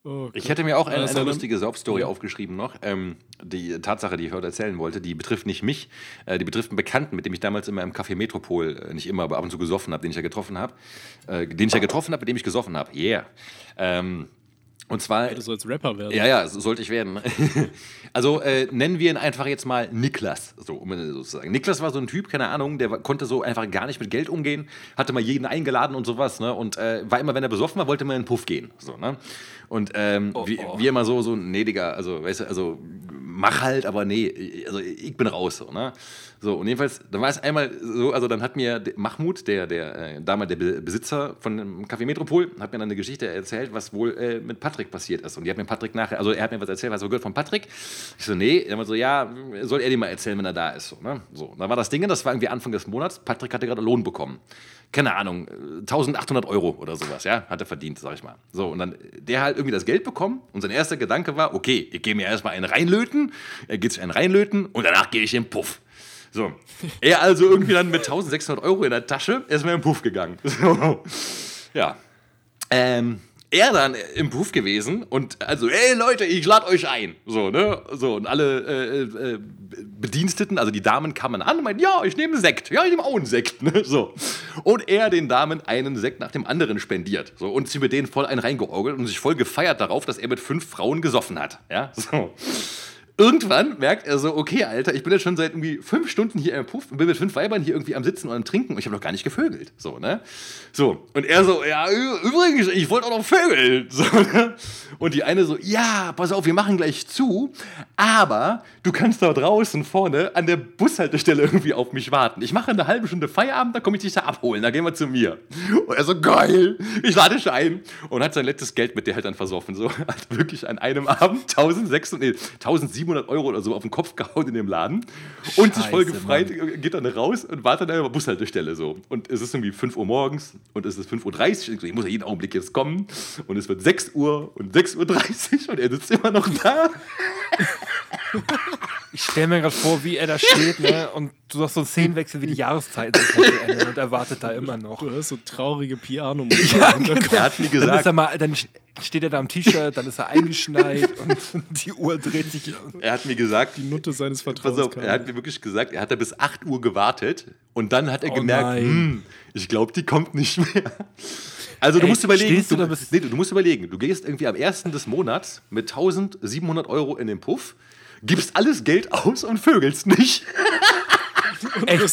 Oh, Ich hätte mir auch eine, eine lustige Saufstory aufgeschrieben noch. Ähm, die Tatsache, die ich heute erzählen wollte, die betrifft nicht mich, äh, die betrifft einen Bekannten, mit dem ich damals immer im Café Metropol, äh, nicht immer, aber ab und zu gesoffen habe, den ich ja getroffen habe. Äh, den ich ja getroffen habe, mit dem ich gesoffen habe. Yeah. Ähm, und zwar. Du sollst Rapper werden. Ja, ja, so sollte ich werden. also äh, nennen wir ihn einfach jetzt mal Niklas, so um es so zu sagen. Niklas war so ein Typ, keine Ahnung, der konnte so einfach gar nicht mit Geld umgehen, hatte mal jeden eingeladen und sowas, ne? Und äh, war immer, wenn er besoffen war, wollte man in den Puff gehen, so, ne? Und ähm, wie, wie immer so, so, nee, Digga, also, weißt du, also mach halt, aber nee, also ich bin raus, so, ne? So, und jedenfalls, dann war es einmal so, also dann hat mir Mahmoud, der, der äh, damals der Be- Besitzer von dem Café Metropol, hat mir dann eine Geschichte erzählt, was wohl äh, mit Patrick passiert ist. Und die hat mir Patrick nachher, also er hat mir was erzählt, was er gehört von Patrick. Ich so, nee, er war so, ja, soll er dir mal erzählen, wenn er da ist. So, ne? so, dann war das Ding, das war irgendwie Anfang des Monats, Patrick hatte gerade Lohn bekommen. Keine Ahnung, äh, 1800 Euro oder sowas, ja, hat er verdient, sag ich mal. So, und dann, der hat irgendwie das Geld bekommen und sein erster Gedanke war, okay, ich gehe mir erstmal einen reinlöten, er geht sich einen reinlöten und danach gehe ich in den Puff. So. Er also irgendwie dann mit 1600 Euro in der Tasche erstmal in den Puff gegangen. So. Ja. ähm, er dann im Beruf gewesen und also, ey Leute, ich lade euch ein. So, ne? So, und alle äh, äh, Bediensteten, also die Damen kamen an und meinten, ja, ich nehme Sekt. Ja, ich nehme auch einen Sekt. Ne? So. Und er den Damen einen Sekt nach dem anderen spendiert. So, und sie mit denen voll einen reingeorgelt und sich voll gefeiert darauf, dass er mit fünf Frauen gesoffen hat. Ja, so. Irgendwann merkt er so, okay, Alter, ich bin jetzt schon seit irgendwie fünf Stunden hier im Puff und bin mit fünf Weibern hier irgendwie am Sitzen und am Trinken und ich habe noch gar nicht gevögelt. So, ne? So, und er so, ja, übrigens, ich wollte auch noch vögeln. So, ne? Und die eine so, ja, pass auf, wir machen gleich zu, aber du kannst da draußen vorne an der Bushaltestelle irgendwie auf mich warten. Ich mache eine halbe Stunde Feierabend, dann komme ich dich da abholen, dann gehen wir zu mir. Und er so, geil, ich lade dich ein. Und hat sein letztes Geld mit der halt dann versoffen. So, hat wirklich an einem Abend 1600, nee, 1700 Euro oder so auf den Kopf gehauen in dem Laden und sich voll gefreut, geht dann raus und wartet an der Bushaltestelle so. Und es ist irgendwie 5 Uhr morgens und es ist 5.30 Uhr. Ich, muss ja jeden Augenblick jetzt kommen. Und es wird 6 Uhr und 6.30 Uhr und er sitzt immer noch da. Ich stelle mir gerade vor, wie er da steht, ne? Und du hast so einen Szenenwechsel, wie die Jahreszeiten sich halt verändern und er wartet da immer noch. Du hörst so traurige Piano. Er hat mir Dann, ist gesagt, er mal, dann steht er da am T-Shirt, dann ist er eingeschneit und die Uhr dreht sich. er hat mir gesagt, Die Nutte seines Pass Vertrauens. auf, er hat mir wirklich gesagt, er hat da bis 8 Uhr gewartet und dann hat er Oh gemerkt, hm, ich glaube, die kommt nicht mehr. Also du Ey, musst überlegen, du du, nee, du musst überlegen, du gehst irgendwie am 1. des Monats mit 1700 Euro in den Puff, gibst alles Geld aus und vögelst nicht.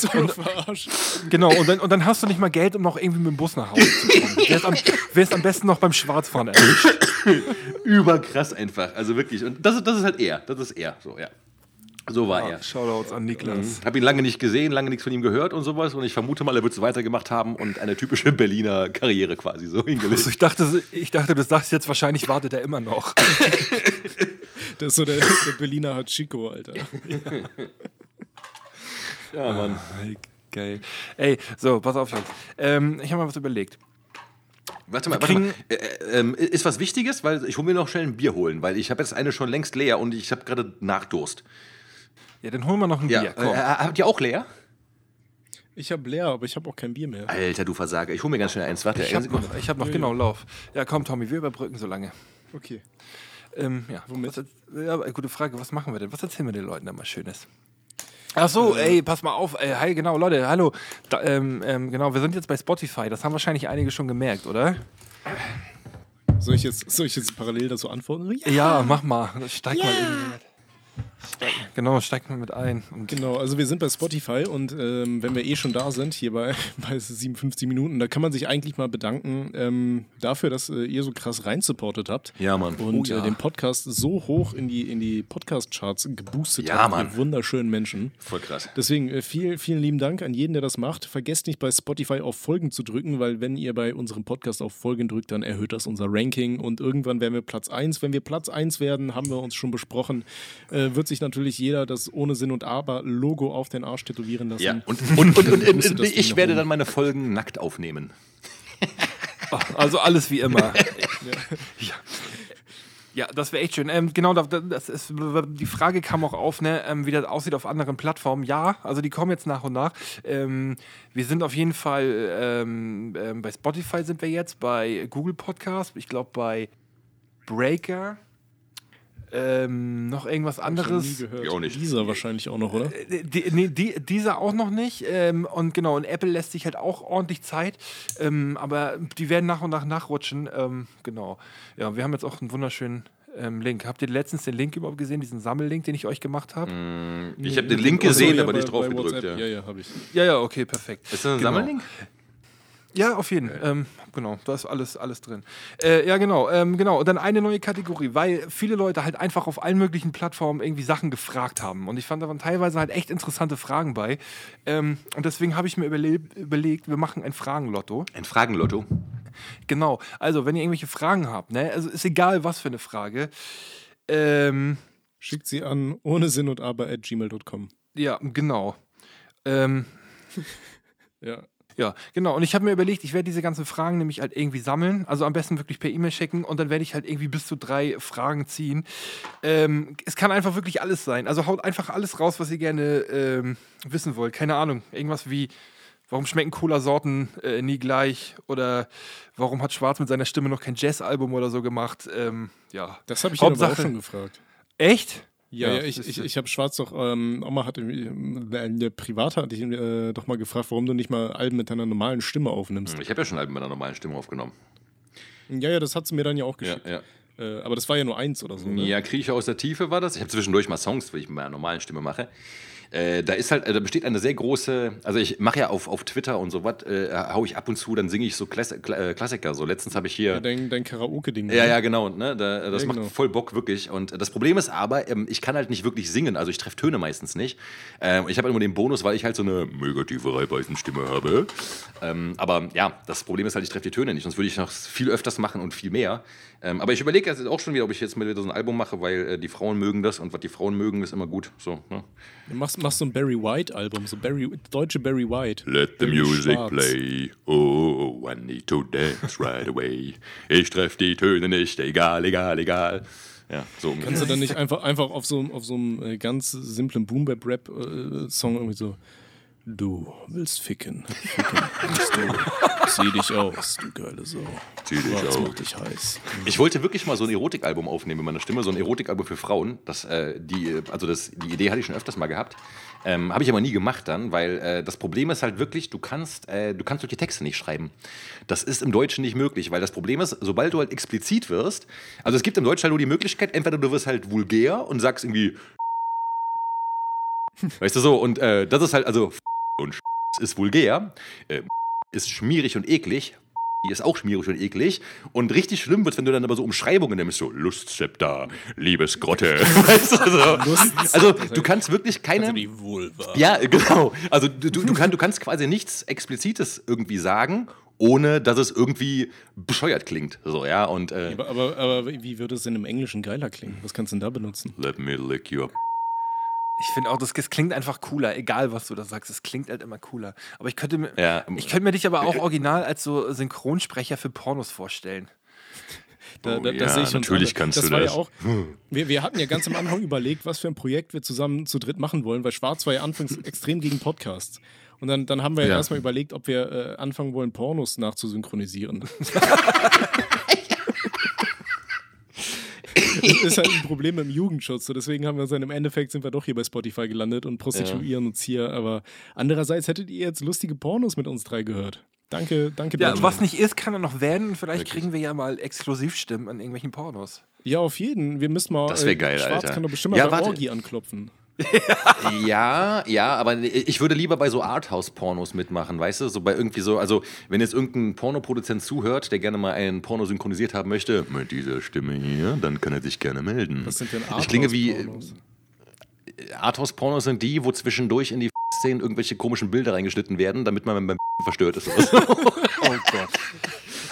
Doch noch verarscht. Genau, und dann, und dann hast du nicht mal Geld, um noch irgendwie mit dem Bus nach Hause zu kommen. Wärst am, wärst am besten noch beim Schwarzfahren erwischt. Überkrass einfach, also wirklich. Und das, ist- das ist halt er, das ist er, so, ja. So war er. Shoutouts an Niklas. Habe ihn lange nicht gesehen, lange nichts von ihm gehört und sowas. Und ich vermute mal, er wird es weitergemacht haben und eine typische Berliner Karriere quasi so hingelegt. Also ich, dachte, ich dachte, du sagst jetzt, wahrscheinlich wartet er immer noch. Das ist so der, der Berliner Hachiko, Alter. Ja, Mann. Geil. Ey, so, pass auf jetzt. Ähm, ich habe mal was überlegt. Warte mal, warte mal. Äh, äh, ähm, ist was Wichtiges? Weil ich hole mir noch schnell ein Bier holen, weil ich habe jetzt eine schon längst leer und ich habe gerade Nachdurst. Ja, dann holen wir noch ein Ja, Bier. äh, Komm. habt ihr auch leer? Ich habe leer, aber ich habe auch kein Bier mehr. Alter, du Versager. Ich hole mir ganz schnell eins. Warte, ich habe noch, ich hab noch genau Lauf. Ja, komm, Tommy, wir überbrücken so lange. Okay. Ähm, ja, Womit? Was, ja, gute Frage. Was machen wir denn? Was erzählen wir den Leuten da mal Schönes? Ach so, ey, pass mal auf. Ey, hi, genau, Leute, hallo. Da, ähm, ähm, genau, wir sind jetzt bei Spotify. Das haben wahrscheinlich einige schon gemerkt, oder? Soll ich jetzt, soll ich jetzt parallel dazu antworten? Ja. Ja, mach mal. Steig mal irgendwie mit. Genau, steig mal mit ein. Und Genau, also wir sind bei Spotify und ähm, wenn wir eh schon da sind, hier bei, bei 57 Minuten, da kann man sich eigentlich mal bedanken ähm, dafür, dass äh, ihr so krass reinsupportet habt. Ja, Mann. Und Oh, ja. äh, den Podcast so hoch in die, in die Podcast-Charts geboostet Ja, habt, Mann. ihr wunderschönen Menschen. Voll krass. Deswegen äh, vielen, vielen lieben Dank an jeden, der das macht. Vergesst nicht bei Spotify auf Folgen zu drücken, weil wenn ihr bei unserem Podcast auf Folgen drückt, dann erhöht das unser Ranking und irgendwann werden wir Platz 1. Wenn wir Platz 1 werden, haben wir uns schon besprochen, äh, wird sich natürlich jeder das ohne Sinn und Aber Logo auf den Arsch tätowieren lassen. Ja, und, und, und, und, ich werde dann meine Folgen nackt aufnehmen. Also alles wie immer. ja. Ja, das wäre echt schön. Ähm, genau, da- da- das ist, die Frage kam auch auf, ne, ähm, wie das aussieht auf anderen Plattformen. Ja, also die kommen jetzt nach und nach. Ähm, wir sind auf jeden Fall ähm, ähm, bei Spotify sind wir jetzt, bei Google Podcast, ich glaube bei Breaker, ähm, noch irgendwas anderes. Ich auch nicht. Dieser wahrscheinlich auch noch, oder? Die, nee, die, dieser auch noch nicht. Ähm, und genau, und Apple lässt sich halt auch ordentlich Zeit. Ähm, aber die werden nach und nach nachrutschen. Ähm, genau. Ja, wir haben jetzt auch einen wunderschönen ähm, Link. Habt ihr letztens den Link überhaupt gesehen, diesen Sammellink, den ich euch gemacht habe? Ich habe den Link gesehen, ja, aber nicht drauf gedrückt. Ja. Ja, ja, habe ich. Ja, ja, okay, perfekt. Ist das ein Genau. Sammellink? Ja, auf jeden Fall. Ähm, genau, da ist alles, alles drin. Äh, ja, genau, ähm, genau. Und dann eine neue Kategorie, weil viele Leute halt einfach auf allen möglichen Plattformen irgendwie Sachen gefragt haben. Und ich fand da waren teilweise halt echt interessante Fragen bei. Ähm, und deswegen habe ich mir überle überlegt, wir machen ein Fragenlotto. Ein Fragenlotto. Genau. Also, wenn ihr irgendwelche Fragen habt, ne, also ist egal, was für eine Frage. Ähm, Schickt sie an ohne Sinn und Aber at gmail.com. ja, genau. Ähm, Ja. Ja, genau. Und ich habe mir überlegt, ich werde diese ganzen Fragen nämlich halt irgendwie sammeln. Also am besten wirklich per E-Mail schicken und dann werde ich halt irgendwie bis zu drei Fragen ziehen. Ähm, es kann einfach wirklich alles sein. Also haut einfach alles raus, was ihr gerne ähm, wissen wollt. Keine Ahnung. Irgendwas wie, warum schmecken Cola-Sorten äh, nie gleich? Oder warum hat Schwarz mit seiner Stimme noch kein Jazz-Album oder so gemacht? Ähm, ja. Das habe ich aber auch Hauptsache- schon gefragt. Echt? Ja, Ja, ja, ich, ich, ich habe Schwarz doch, ähm, Oma hatte, äh, der Privat hatte ich äh, doch mal gefragt, warum du nicht mal Alben mit deiner normalen Stimme aufnimmst. Ich habe ja schon Alben mit einer normalen Stimme aufgenommen. Ja, ja, das hat sie mir dann ja auch Ja, geschickt. ja. Äh, aber das war ja nur eins oder so. Ne? Ja, Kriecher aus der Tiefe war das. Ich habe zwischendurch mal Songs, die ich mit meiner normalen Stimme mache. Äh, da ist halt, äh, da besteht eine sehr große, also ich mache ja auf, auf Twitter und so was, äh, hau ich ab und zu, dann singe ich so Klass Kla äh, Klassiker. So letztens habe ich hier. Ja, dein, dein Karaoke-Ding. Ja, ne? ja, genau. Ne? Da, das Ja, macht genau. voll Bock, wirklich. Und das Problem ist aber, ähm, ich kann halt nicht wirklich singen. Also ich treffe Töne meistens nicht. Ähm, ich habe immer den Bonus, weil ich halt so eine mega tiefe Reibeisenstimme habe. Ähm, aber ja, das Problem ist halt, ich treffe die Töne nicht. Sonst würde ich noch viel öfters machen und viel mehr. Ähm, aber ich überlege jetzt auch schon wieder, ob ich jetzt mal wieder so ein Album mache, weil äh, die Frauen mögen das und was die Frauen mögen, ist immer gut. So, ne? Du machst, machst so ein Barry White-Album, so Barry, deutsche Barry White. Let the music Schwarz. play. Oh, I need to dance right away. Ich treffe die Töne nicht, egal, egal, egal. Ja, so. Kannst du dann nicht einfach, einfach auf so, auf so einem äh, ganz simplen Boom-Bap-Rap-Song irgendwie so Du willst ficken, ficken willst du. Zieh dich aus, du geile Sau. Zieh dich aus. macht dich heiß? Ich wollte wirklich mal so ein Erotikalbum aufnehmen mit meiner Stimme, so ein Erotikalbum für Frauen. Das, äh, die, also das, die Idee hatte ich schon öfters mal gehabt. Ähm, Habe ich aber nie gemacht dann, weil äh, das Problem ist halt wirklich, du kannst, äh, du kannst doch die Texte nicht schreiben. Das ist im Deutschen nicht möglich, weil das Problem ist, sobald du halt explizit wirst, also es gibt im Deutschen halt nur die Möglichkeit, entweder du wirst halt vulgär und sagst irgendwie, weißt du so, und äh, das ist halt, also und ist vulgär, äh, ist schmierig und eklig, die ist auch schmierig und eklig. Und richtig schlimm wird, wenn du dann aber so Umschreibungen nimmst, so Lustzepter, Liebesgrotte. weißt du, so. Also du kannst wirklich keine. Also die Vulva. ja, genau. Also du, du, du, kann, du kannst quasi nichts Explizites irgendwie sagen, ohne dass es irgendwie bescheuert klingt. So, ja, und äh, Aber, aber, aber wie würde es denn im Englischen geiler klingen? Was kannst du denn da benutzen? Let me lick you up. Ich finde auch, das, das klingt einfach cooler, egal was du da sagst. Es klingt halt immer cooler. Aber ich könnte mir, Ja, ich könnte mir dich aber auch original als so Synchronsprecher für Pornos vorstellen. Da, Oh da, da ja, sehe ich uns natürlich kannst das du war das. Ja auch, wir, wir hatten ja ganz am Anfang überlegt, was für ein Projekt wir zusammen zu dritt machen wollen, weil Schwarz war ja anfangs extrem gegen Podcasts. Und dann, dann haben wir ja. Ja. erstmal überlegt, ob wir äh, anfangen wollen, Pornos nachzusynchronisieren. Das ist halt ein Problem im Jugendschutz. So deswegen haben wir uns dann im Endeffekt sind wir doch hier bei Spotify gelandet und prostituieren uns hier. Aber andererseits hättet ihr jetzt lustige Pornos mit uns drei gehört. Danke, danke. Ja, was nicht ist, kann er noch werden. Und vielleicht kriegen wir ja mal Exklusivstimmen an irgendwelchen Pornos. Ja, auf jeden. Wir müssen mal. Das wär äh, geil, Schwarz Alter. kann doch bestimmt mal Ja, bei warte. Orgi anklopfen. Ja, ja, aber ich würde lieber bei so Arthouse-Pornos mitmachen, weißt du? So bei irgendwie so, also wenn jetzt irgendein Pornoproduzent zuhört, der gerne mal einen Porno synchronisiert haben möchte, mit dieser Stimme hier, dann kann er sich gerne melden. Was sind denn Ich klinge wie Arthouse-Pornos? Arthouse-Pornos sind die, wo zwischendurch in die Szenen irgendwelche komischen Bilder reingeschnitten werden, damit man beim verstört ist. Oder so. Oh Gott.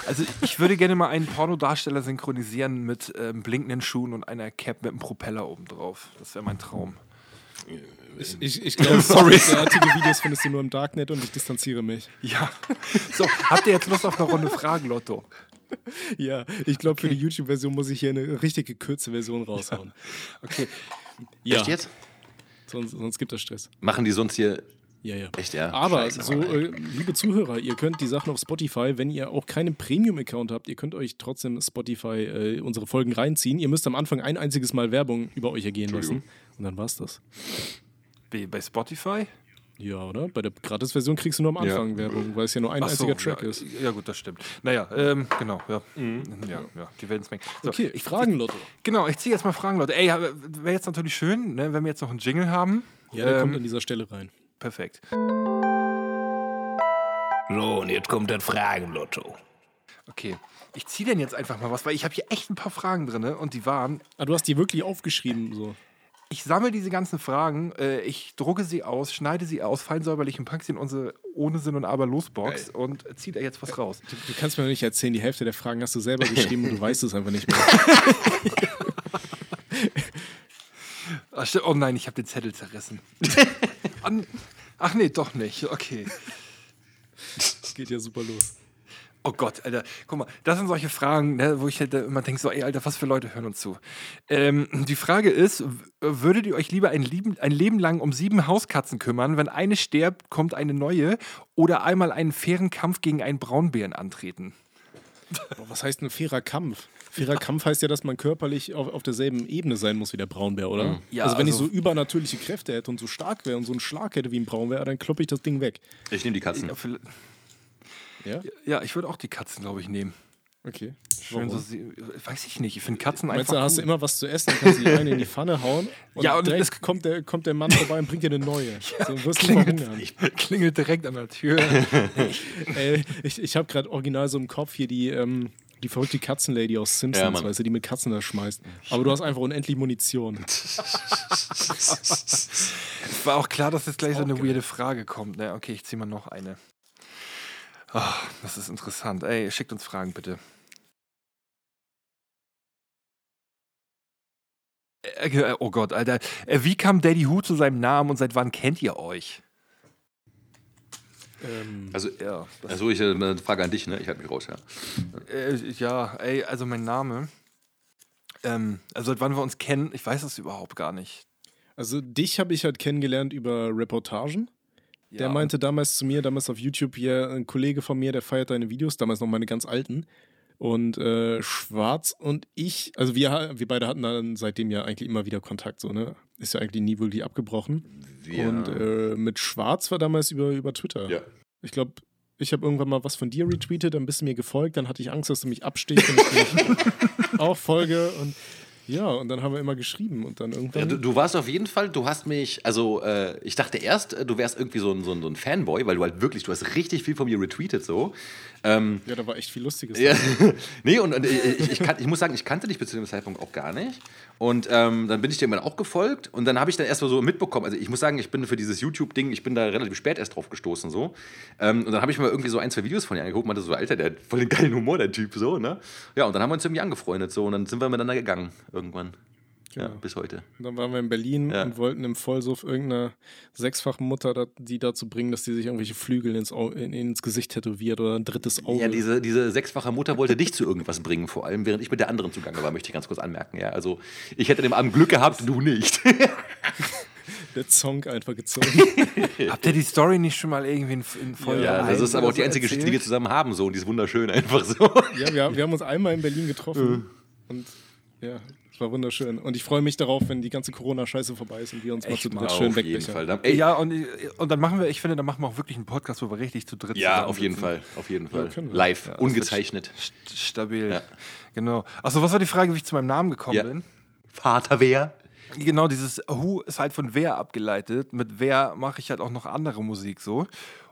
Also ich würde gerne mal einen Pornodarsteller synchronisieren mit ähm, blinkenden Schuhen und einer Cap mit einem Propeller oben drauf. Das wäre mein Traum. Ich, ich, ich glaube, sorry. derartige Videos findest du nur im Darknet und ich distanziere mich. Ja. So, habt ihr jetzt Lust auf eine Runde Fragen, Lotto? Ja, ich glaube, für die YouTube-Version muss ich hier eine richtig gekürzte Version raushauen. Okay. Ja, Echt jetzt? Sonst, sonst gibt das Stress. Machen die sonst hier Ja, ja. echt, ja? Aber Scheiße, so, äh, liebe Zuhörer, ihr könnt die Sachen auf Spotify, wenn ihr auch keinen Premium-Account habt, ihr könnt euch trotzdem Spotify äh, unsere Folgen reinziehen. Ihr müsst am Anfang ein einziges Mal Werbung über euch ergehen lassen. Und dann war's das. Bei, bei Spotify? Ja, oder? Bei der Gratis-Version kriegst du nur am Ja. Anfang Werbung, weil es ja nur ein so, einziger Track ja, ist. Ja, gut, das stimmt. Naja, ähm, genau, ja. Ja, ja, die werden es merken. So, Okay, ich fragen, Lotto. Genau, ich ziehe jetzt mal Fragen, Leute. Ey, wäre jetzt natürlich schön, ne, wenn wir jetzt noch einen Jingle haben. Ja, der Ähm, kommt an dieser Stelle rein. Perfekt. So, und jetzt kommt das Fragenlotto. Okay. Ich ziehe denn jetzt einfach mal was, weil ich habe hier echt ein paar Fragen drin und die waren, Ah, du hast die wirklich aufgeschrieben, so. Ich sammle diese ganzen Fragen, äh, ich drucke sie aus, schneide sie aus, fein säuberlich und packe sie in unsere ohne Sinn und Aber Losbox und ziehe da jetzt was raus. Du, du kannst mir doch nicht erzählen, die Hälfte der Fragen hast du selber geschrieben und du weißt es einfach nicht mehr. Ach, oh nein, ich habe den Zettel zerrissen. Ach nee, doch nicht. Okay. Das geht ja super los. Oh Gott, Alter. Guck mal, das sind solche Fragen, ne, wo ich halt immer denke, so, ey, Alter, was für Leute hören uns zu? Ähm, die Frage ist, würdet ihr euch lieber ein Leben, ein Leben lang um sieben Hauskatzen kümmern, wenn eine stirbt, kommt eine neue oder einmal einen fairen Kampf gegen einen Braunbären antreten? Boah, was heißt ein fairer Kampf? Fairer Kampf heißt ja, dass man körperlich auf, auf derselben Ebene sein muss wie der Braunbär, oder? Ja, also wenn also- ich so übernatürliche Kräfte hätte und so stark wäre und so einen Schlag hätte wie ein Braunbär, dann kloppe ich das Ding weg. Ich nehme die Katzen. Ja, Ja? ja ich würde auch die Katzen, glaube ich, nehmen. Okay. Schön so, sie- weiß ich nicht, ich finde Katzen Meinst einfach du, hast du immer was zu essen, dann kannst du die eine in die Pfanne hauen und, Ja, und direkt kommt, der, kommt der Mann vorbei und bringt dir eine neue. so wirst du verhungern. Klingelt direkt an der Tür. Ey, ich ich habe gerade original so im Kopf hier die, ähm, die verrückte Katzenlady aus Ja, Simpsons, Mann. weißt du, die mit Katzen da schmeißt. Aber du hast einfach unendlich Munition. Es war auch klar, dass jetzt gleich so eine weirde Frage kommt. Ne? Okay, ich ziehe mal noch eine. Ah, das ist interessant. Ey, schickt uns Fragen bitte. Äh, äh, Oh Gott, Alter. Äh, Wie kam Daddy Who zu seinem Namen und seit wann kennt ihr euch? Ähm, Also, Ja, das, also ich eine Frage an dich, ne? Ich halte mich raus, ja. äh, ja ey, also mein Name. Ähm, also seit wann wir uns kennen, ich weiß es überhaupt gar nicht. also dich habe ich halt kennengelernt über Reportagen. Der Ja, meinte damals zu mir, damals auf YouTube hier, ein Kollege von mir, der feiert deine Videos, damals noch meine ganz alten. Und äh, Schwarz und ich, also wir, wir beide hatten dann seitdem ja eigentlich immer wieder Kontakt, so, ne? Ist ja eigentlich nie wirklich abgebrochen. Wir, Und äh, mit Schwarz war damals über, über Twitter. ja. Ich glaube, ich habe irgendwann mal was von dir retweetet, dann bist du mir gefolgt, dann hatte ich Angst, dass du mich abstichst und ich auch folge. Und ja, und dann haben wir immer geschrieben und dann Ja, irgendwann. du, du warst auf jeden Fall, du hast mich, also äh, ich dachte erst, äh, du wärst irgendwie so ein, so, ein, so ein Fanboy, weil du halt wirklich, du hast richtig viel von mir retweetet so. Ähm, ja, da war echt viel Lustiges. ja, nee, und, und ich, ich, kann, ich muss sagen, ich kannte dich bis zu dem Zeitpunkt auch gar nicht. Und ähm, dann bin ich dir irgendwann auch gefolgt und dann habe ich dann erst mal so mitbekommen, also ich muss sagen, ich bin für dieses YouTube-Ding, ich bin da relativ spät erst drauf gestoßen so. Ähm, und dann habe ich mir irgendwie so ein, zwei Videos von dir angeguckt und meinte so, Alter, der hat voll den geilen Humor, der Typ so, ne? Ja, und dann haben wir uns irgendwie angefreundet so und dann sind wir miteinander gegangen irgendwann. Ja, Genau. bis heute. Und dann waren wir in Berlin Ja. und wollten im Vollsuff irgendeiner sechsfachen Mutter da, die dazu bringen, dass die sich irgendwelche Flügel ins, Au in, ins Gesicht tätowiert oder ein drittes Auge. Ja, diese, diese sechsfache Mutter wollte dich zu irgendwas bringen, vor allem während ich mit der anderen zugange war, möchte ich ganz kurz anmerken. Ja, also ich hätte dem Abend Glück gehabt, du nicht. Der Zong einfach gezogen. Habt ihr die Story nicht schon mal irgendwie in, in Folge ja, das ist aber auch die einzige Geschichte, die wir erzählt? zusammen haben, so und die ist wunderschön einfach so. ja, wir, wir haben uns einmal in Berlin getroffen und ja, es war wunderschön. Und ich freue mich darauf, wenn die ganze Corona-Scheiße vorbei ist und wir uns mal Echt zu mal, dritt schön auf jeden wegbechern. Ja, und, und dann machen wir, ich finde, dann machen wir auch wirklich einen Podcast, wo wir richtig zu dritt ja, auf jeden. Fall, auf jeden Fall. wir. Live, Ja, ungezeichnet. St- Stabil. Ja. Genau. Achso, was war die Frage, wie ich zu meinem Namen gekommen Ja. bin? Vater wer? Genau, dieses Who ist halt von Wer abgeleitet. Mit Wer mache ich halt auch noch andere Musik so.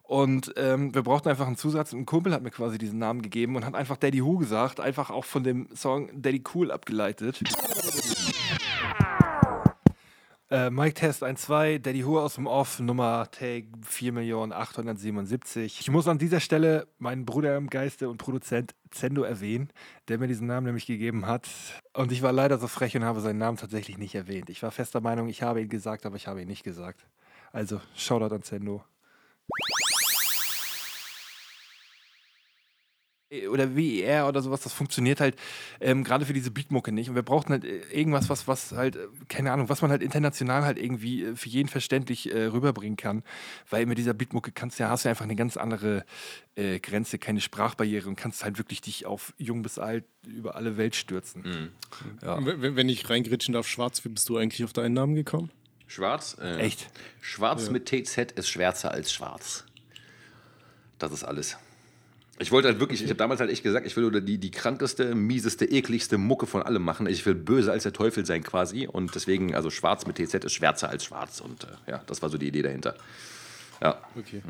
Und ähm, wir brauchten einfach einen Zusatz. Ein Kumpel hat mir quasi diesen Namen gegeben und hat einfach Daddy Who gesagt, einfach auch von dem Song Daddy Cool abgeleitet. Äh, Mike Test 1.2, Daddy Who aus dem Off, Nummer Tag 4.877. Ich muss an dieser Stelle meinen Bruder im Geiste und Produzent Zendo erwähnen, der mir diesen Namen nämlich gegeben hat. Und ich war leider so frech und habe seinen Namen tatsächlich nicht erwähnt. Ich war fester Meinung, ich habe ihn gesagt, aber ich habe ihn nicht gesagt. Also, Shoutout an Zendo. Oder WER oder sowas, das funktioniert halt ähm, gerade für diese Beatmucke nicht. Und wir brauchten halt äh, irgendwas, was, was halt, äh, keine Ahnung, was man halt international halt irgendwie äh, für jeden verständlich äh, rüberbringen kann. Weil mit dieser Beatmucke kannst du ja, hast du ja einfach eine ganz andere äh, Grenze, keine Sprachbarriere und kannst halt wirklich dich auf jung bis alt über alle Welt stürzen. Ja. Und wenn wenn ich reingritschen darf, Schwarz, wie bist du eigentlich auf deinen Namen gekommen? Schwarz? Äh, Echt? Schwarz mit TZ ist schwärzer als schwarz. Das ist alles. Ich wollte halt wirklich, ich habe damals halt echt gesagt, ich will die, die krankeste, mieseste, ekligste Mucke von allem machen. Ich will böse als der Teufel sein quasi. Und deswegen, also schwarz mit TZ ist schwärzer als schwarz. Und äh, ja, das war so die Idee dahinter. Ja. Okay.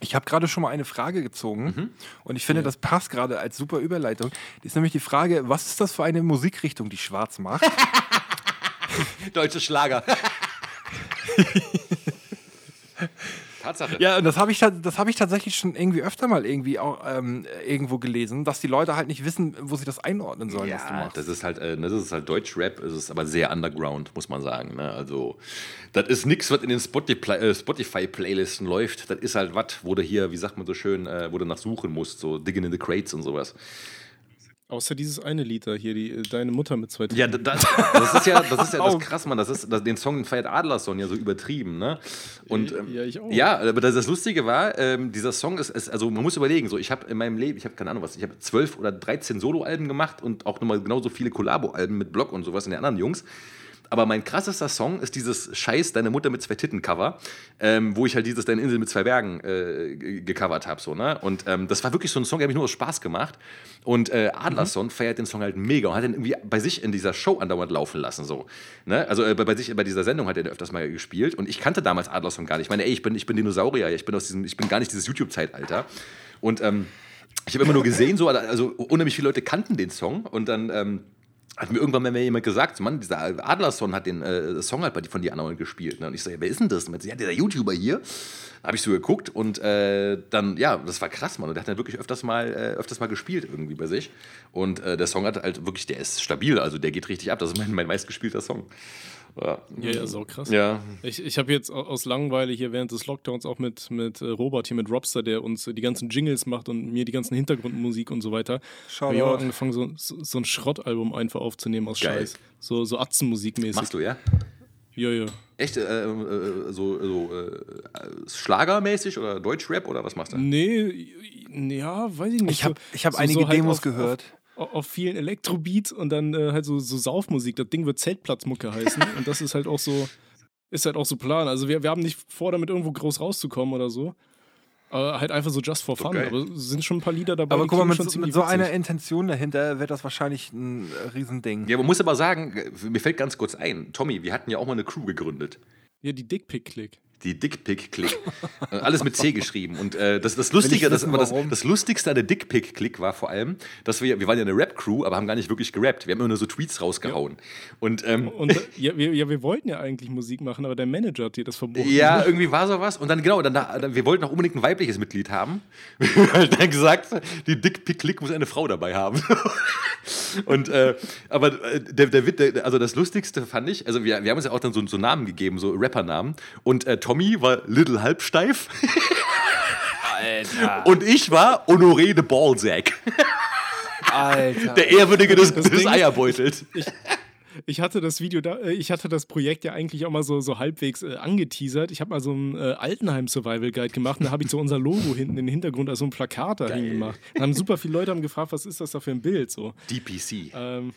Ich habe gerade schon mal eine Frage gezogen und ich finde, das passt gerade als super Überleitung. Die ist nämlich die Frage, was ist das für eine Musikrichtung, die Schwarz macht? Deutsche Schlager. Tatsache. Ja, und das habe ich, das hab ich tatsächlich schon irgendwie öfter mal irgendwie auch ähm, irgendwo gelesen, dass die Leute halt nicht wissen, wo sie das einordnen sollen, was du Ja, machst. das ist halt, äh, das ist halt Deutschrap, es ist aber sehr underground, muss man sagen. Ne? Also, das ist nichts, was in den Spotify- äh, Spotify-Playlisten läuft. Das ist halt was, wo du hier, wie sagt man so schön, äh, wo du nach suchen musst, so Digging in the Crates und sowas. Außer dieses eine Lied da hier, die, äh, deine Mutter mit zwei Ja, das, das ist ja, das ist ja das krass, Mann. Das ist, das, den Song feiert Adlerson ja so übertrieben, ne? Und ähm, Ja, ich auch. ja, aber das, das Lustige war, ähm, dieser Song ist, ist, also man muss überlegen, so ich habe in meinem Leben, ich habe keine Ahnung was, ich habe zwölf oder 13 Soloalben gemacht und auch nochmal genauso viele Kollabo-Alben mit Block und sowas in den anderen Jungs. Aber mein krassester Song ist dieses Scheiß Deine Mutter mit zwei Titten-Cover, ähm, wo ich halt dieses Deine Insel mit zwei Bergen äh, ge- gecovert habe. So, ne? Und ähm, das war wirklich so ein Song, der hat mich nur aus Spaß gemacht. Und äh, Adlerson feiert den Song halt mega und hat den irgendwie bei sich in dieser Show andauernd laufen lassen. So, ne? Also äh, bei, sich bei dieser Sendung hat er öfters mal gespielt. Und ich kannte damals Adlerson gar nicht. Ich meine, ey, ich bin, ich bin Dinosaurier, ich bin, aus diesem, ich bin gar nicht dieses YouTube-Zeitalter. Und ähm, ich habe immer nur gesehen, so, also unheimlich viele Leute kannten den Song und dann ähm, hat mir irgendwann mal jemand gesagt, so, Mann, dieser Adlerson hat den äh, Song halt bei, von dir andauernd gespielt. Ne? Und ich so, ja, wer ist denn das? Und meinte, ja, der YouTuber hier. Da habe ich so geguckt und äh, dann, ja, das war krass, Mann. Und der hat dann wirklich öfters mal, äh, öfters mal gespielt irgendwie bei sich. Und äh, der Song hat halt wirklich, der ist stabil, also der geht richtig ab. Das ist mein, mein meistgespielter Song. Ja, Ja, so krass. ja. Ich, ich habe jetzt au- aus Langeweile hier während des Lockdowns auch mit, mit äh, Robert hier, mit Robster, der uns die ganzen Jingles macht und mir die ganzen Hintergrundmusik und so weiter. Habe ich Shoutout. angefangen, so, so, ein Schrottalbum einfach aufzunehmen aus Geil. Scheiß. So, so Atzenmusikmäßig. Machst du, ja? Ja, ja. Echt äh, äh, so, so äh, Schlagermäßig oder Deutschrap oder was machst du? Nee, ja, weiß ich nicht. Ich habe ich hab so- einige so halt Demos auf, gehört. Auf, auf vielen Elektrobeats und dann äh, halt so, so Saufmusik. Das Ding wird Zeltplatzmucke heißen. und das ist halt auch so, ist halt auch so Plan. Also wir, wir haben nicht vor, damit irgendwo groß rauszukommen oder so. Aber halt einfach so just for fun. geil. Aber es sind schon ein paar Lieder dabei. Aber guck mal, mit, schon so- mit so einer Intention dahinter wird das wahrscheinlich ein äh, Riesending. Ja, man muss aber sagen, mir fällt ganz kurz ein, Tommy, wir hatten ja auch mal eine Crew gegründet. Ja, die Dickpick-Click. Die Dickpick-Click. Äh, Alles mit C geschrieben. Und äh, das, das Lustige, das, das, das Lustigste an der Dickpick-Click war vor allem, dass wir, wir waren ja eine Rap-Crew, aber haben gar nicht wirklich gerappt. Wir haben immer nur so Tweets rausgehauen. Und ähm, Und äh, ja, wir, ja, wir wollten ja eigentlich Musik machen, aber der Manager hat dir das verboten. Ja, irgendwie war sowas. Und dann, genau, dann, dann, wir wollten auch unbedingt ein weibliches Mitglied haben. dann gesagt, die Dickpick-Click muss eine Frau dabei haben. und, äh, aber äh, der, der, der, also das Lustigste fand ich, also wir, wir haben uns ja auch dann so, so Namen gegeben, so Rappernamen. Und äh, Tommy war Little Halbsteif. Alter. Und ich war Honoré de Ballsack. Alter. Der Ehrwürdige des, des Ding ist- Eierbeutels. Ich hatte das Video da, äh, ich hatte das Projekt ja eigentlich auch mal so, so halbwegs äh, angeteasert. Ich habe mal so einen äh, Altenheim Survival Guide gemacht und da habe ich so unser Logo hinten in den Hintergrund als so ein Plakat da hingemacht. Da haben super viele Leute haben gefragt, was ist das da für ein Bild so. DPC. Ähm,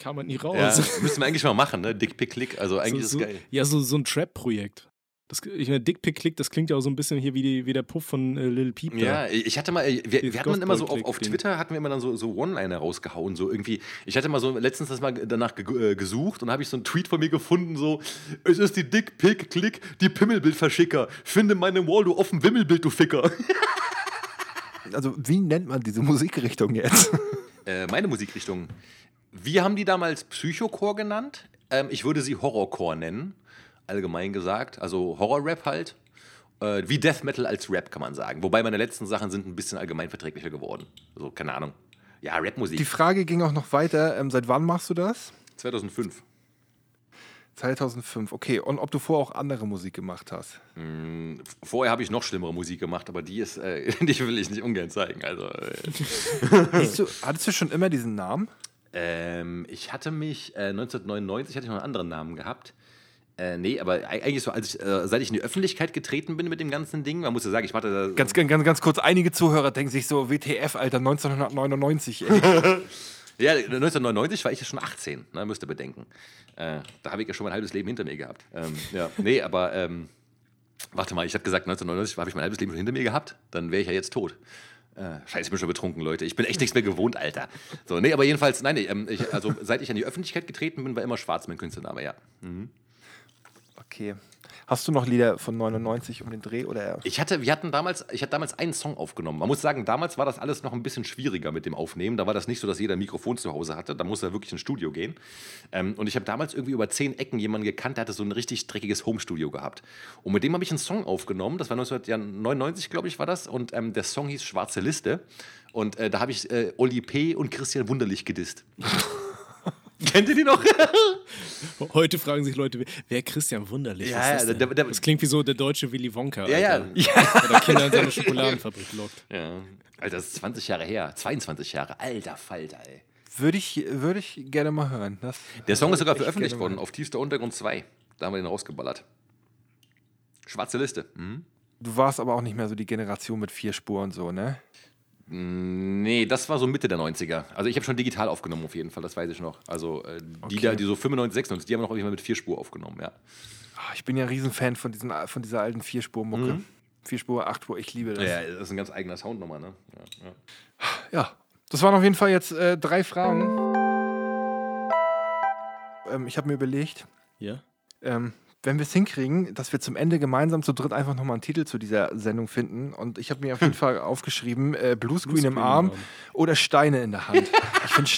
kam man nie raus. Ja, müssen wir eigentlich mal machen, ne? Dickpick-Click. Also eigentlich so, ist so, geil. Ja, so, so ein Trap-Projekt. Das, ich meine, Dickpick-Click, das klingt ja auch so ein bisschen hier wie, die, wie der Puff von äh, Lil Peep. da. Ja, ich hatte mal, äh, wir, wir hatten dann immer so auf, auf. Twitter hatten wir immer dann so, so One-Liner rausgehauen, so irgendwie. Ich hatte mal so letztens das mal danach ge äh, gesucht und habe ich so einen Tweet von mir gefunden, so, es ist die Dick Pick Click, die Pimmelbildverschicker. Finde meine Wall, du offen Wimmelbild, du Ficker. Also, wie nennt man diese Musikrichtung jetzt? äh, meine Musikrichtung. Wir haben die damals Psychocore genannt. Ähm, ich würde sie Horrorcore nennen, allgemein gesagt. Also Horror-Rap halt. Äh, wie Death Metal als Rap, kann man sagen. Wobei meine letzten Sachen sind ein bisschen allgemeinverträglicher geworden. Also, keine Ahnung. Ja, Rapmusik. Die Frage ging auch noch weiter. Ähm, seit wann machst du das? 2005. 2005. Okay. Und ob du vorher auch andere Musik gemacht hast? Vorher habe ich noch schlimmere Musik gemacht, aber die ist, äh, die will ich nicht ungern zeigen. Also, äh, Hattest du, hattest du schon immer diesen Namen? ähm, ich hatte mich äh, 1999 hatte ich noch einen anderen Namen gehabt. Äh, nee, aber eigentlich so, als ich, äh, seit ich in die Öffentlichkeit getreten bin mit dem ganzen Ding, man muss ja sagen, ich mache da Ganz, ganz, ganz kurz, einige Zuhörer denken sich so, WTF, Alter, 1999. Ey. Ja, 1999 war ich ja schon 18, ne, müsst ihr bedenken. Äh, da habe ich ja schon mein halbes Leben hinter mir gehabt. Ähm, ja, nee, aber ähm, warte mal, ich habe gesagt, 1999 habe ich mein halbes Leben schon hinter mir gehabt, dann wäre ich ja jetzt tot. Äh, scheiße, ich bin schon betrunken, Leute. Ich bin echt nichts mehr gewohnt, Alter. So, nee, aber jedenfalls, nein, nee, ähm, ich, also seit ich an die Öffentlichkeit getreten bin, war immer Schwarz mein Künstlername, ja. Okay. Hast du noch Lieder von 99 um den Dreh oder? Ich hatte, wir hatten damals, ich hatte damals einen Song aufgenommen. Man muss sagen, damals war das alles noch ein bisschen schwieriger mit dem Aufnehmen. Da war das nicht so, dass jeder ein Mikrofon zu Hause hatte. Da musste er wirklich ins Studio gehen. Ähm, und ich habe damals irgendwie über zehn Ecken jemanden gekannt, der hatte so ein richtig dreckiges Homestudio gehabt. Und mit dem habe ich einen Song aufgenommen. Das war 1999, glaube ich, war das. Und ähm, der Song hieß Schwarze Liste. Und äh, da habe ich äh, Oli P. und Christian Wunderlich gedisst. Kennt ihr die noch? Heute fragen sich Leute, wer Christian Wunderlich Ja, ist. Das, ja, der- der- das klingt wie so der deutsche Willy Wonka. Ja, ja. Alter. Der Kinder in seine Schokoladenfabrik lockt. ja. Alter, das ist 20 Jahre her. 22 Jahre. Alter Falter, ey. Würde ich, würde ich gerne mal hören. Das Der Song ist sogar veröffentlicht worden auf Tiefster Untergrund 2. Da haben wir den rausgeballert. Schwarze Liste. Mhm. Du warst aber auch nicht mehr so die Generation mit vier Spuren so, ne? Nee, das war so Mitte der 90er. Also ich habe schon digital aufgenommen auf jeden Fall, das weiß ich noch. Also äh, die Okay. da, die so 95, 96, die haben wir noch irgendwann mit vier Spur aufgenommen, ja. Ah, Ich bin ja ein Riesenfan von, diesen, von dieser alten Vierspur-Mucke. Vierspur, Achtspur, ich liebe das. Ja, das ist ein ganz eigener Sound nochmal, ne? Ja, ja. Ja, das waren auf jeden Fall jetzt äh, drei Fragen. Ähm, ich habe mir überlegt, Ja? ähm, wenn wir es hinkriegen, dass wir zum Ende gemeinsam zu dritt einfach nochmal einen Titel zu dieser Sendung finden. Und ich habe mir auf jeden Fall aufgeschrieben, äh, Bluescreen Bluescreen im Arm Arm. oder Steine in der Hand. ich finde,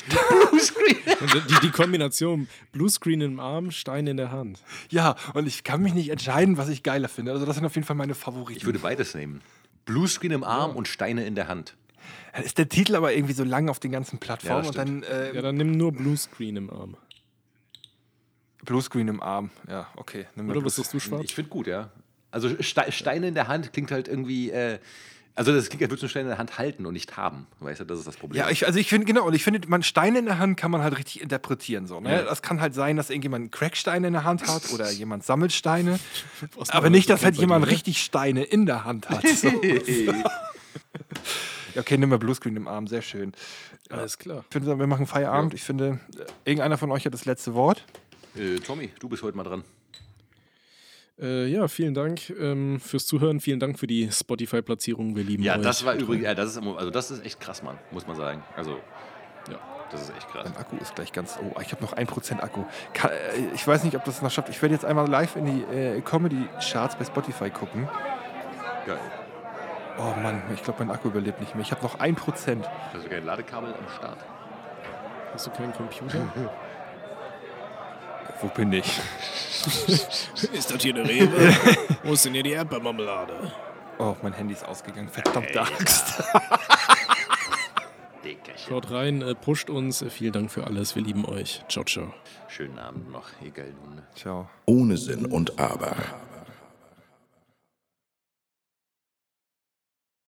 Und die, die Kombination Bluescreen im Arm, Stein in der Hand. ja, und ich kann mich nicht entscheiden, was ich geiler finde. Also das sind auf jeden Fall meine Favoriten. Ich würde beides nehmen. Bluescreen im Arm und Steine in der Hand. Dann ist der Titel aber irgendwie so lang auf den ganzen Plattformen Ja, und dann äh, Ja, dann nimm nur Bluescreen im Arm. Bluescreen im Arm. Ja, okay. Oder was sagst du, Schwarz? Ich finde gut, ja. Also Ste Steine in der Hand klingt halt irgendwie, äh, also das klingt, als würdest du einen Stein in der Hand halten und nicht haben. Weißt du, das ist das Problem. Ja, ich, also ich finde, genau, und ich finde, man Steine in der Hand kann man halt richtig interpretieren. So, ne? Ja. Das kann halt sein, dass irgendjemand einen Crackstein in der Hand hat oder jemand sammelt Steine. Was aber nicht, dass halt jemand dir, ne? richtig Steine in der Hand hat. So. Ja, okay, nimm mal Bluescreen im Arm, sehr schön. Alles klar. Ich finde, wir machen Feierabend. Ich finde, äh, irgendeiner von euch hat das letzte Wort. Äh, Tommy, du bist heute mal dran. Äh, ja, vielen Dank ähm, fürs Zuhören. Vielen Dank für die Spotify-Platzierung. Wir lieben Ja, euch. das war übrigens, ja, das ist, also das ist echt krass, Mann, muss man sagen. Also, Ja. das ist echt krass. Mein Akku ist gleich ganz. Oh, ich habe noch 1% Akku. Kann, äh, ich weiß nicht, ob das noch schafft. Ich werde jetzt einmal live in die äh, Comedy-Charts bei Spotify gucken. Geil. Oh Mann, ich glaube, mein Akku überlebt nicht mehr. Ich habe noch 1%. Hast du kein Ladekabel am Start? Hast du keinen Computer? Wo bin ich? Ist das hier eine Rewe? Wo ist denn hier die Erdbeermarmelade? Oh, mein Handy ist ausgegangen. Verdammte Axt. Schaut rein, äh, pusht uns. Äh, vielen Dank für alles. Wir lieben euch. Ciao, ciao. Schönen Abend noch, ihr geilen Hunde. Ciao. Ohne Sinn und Aber.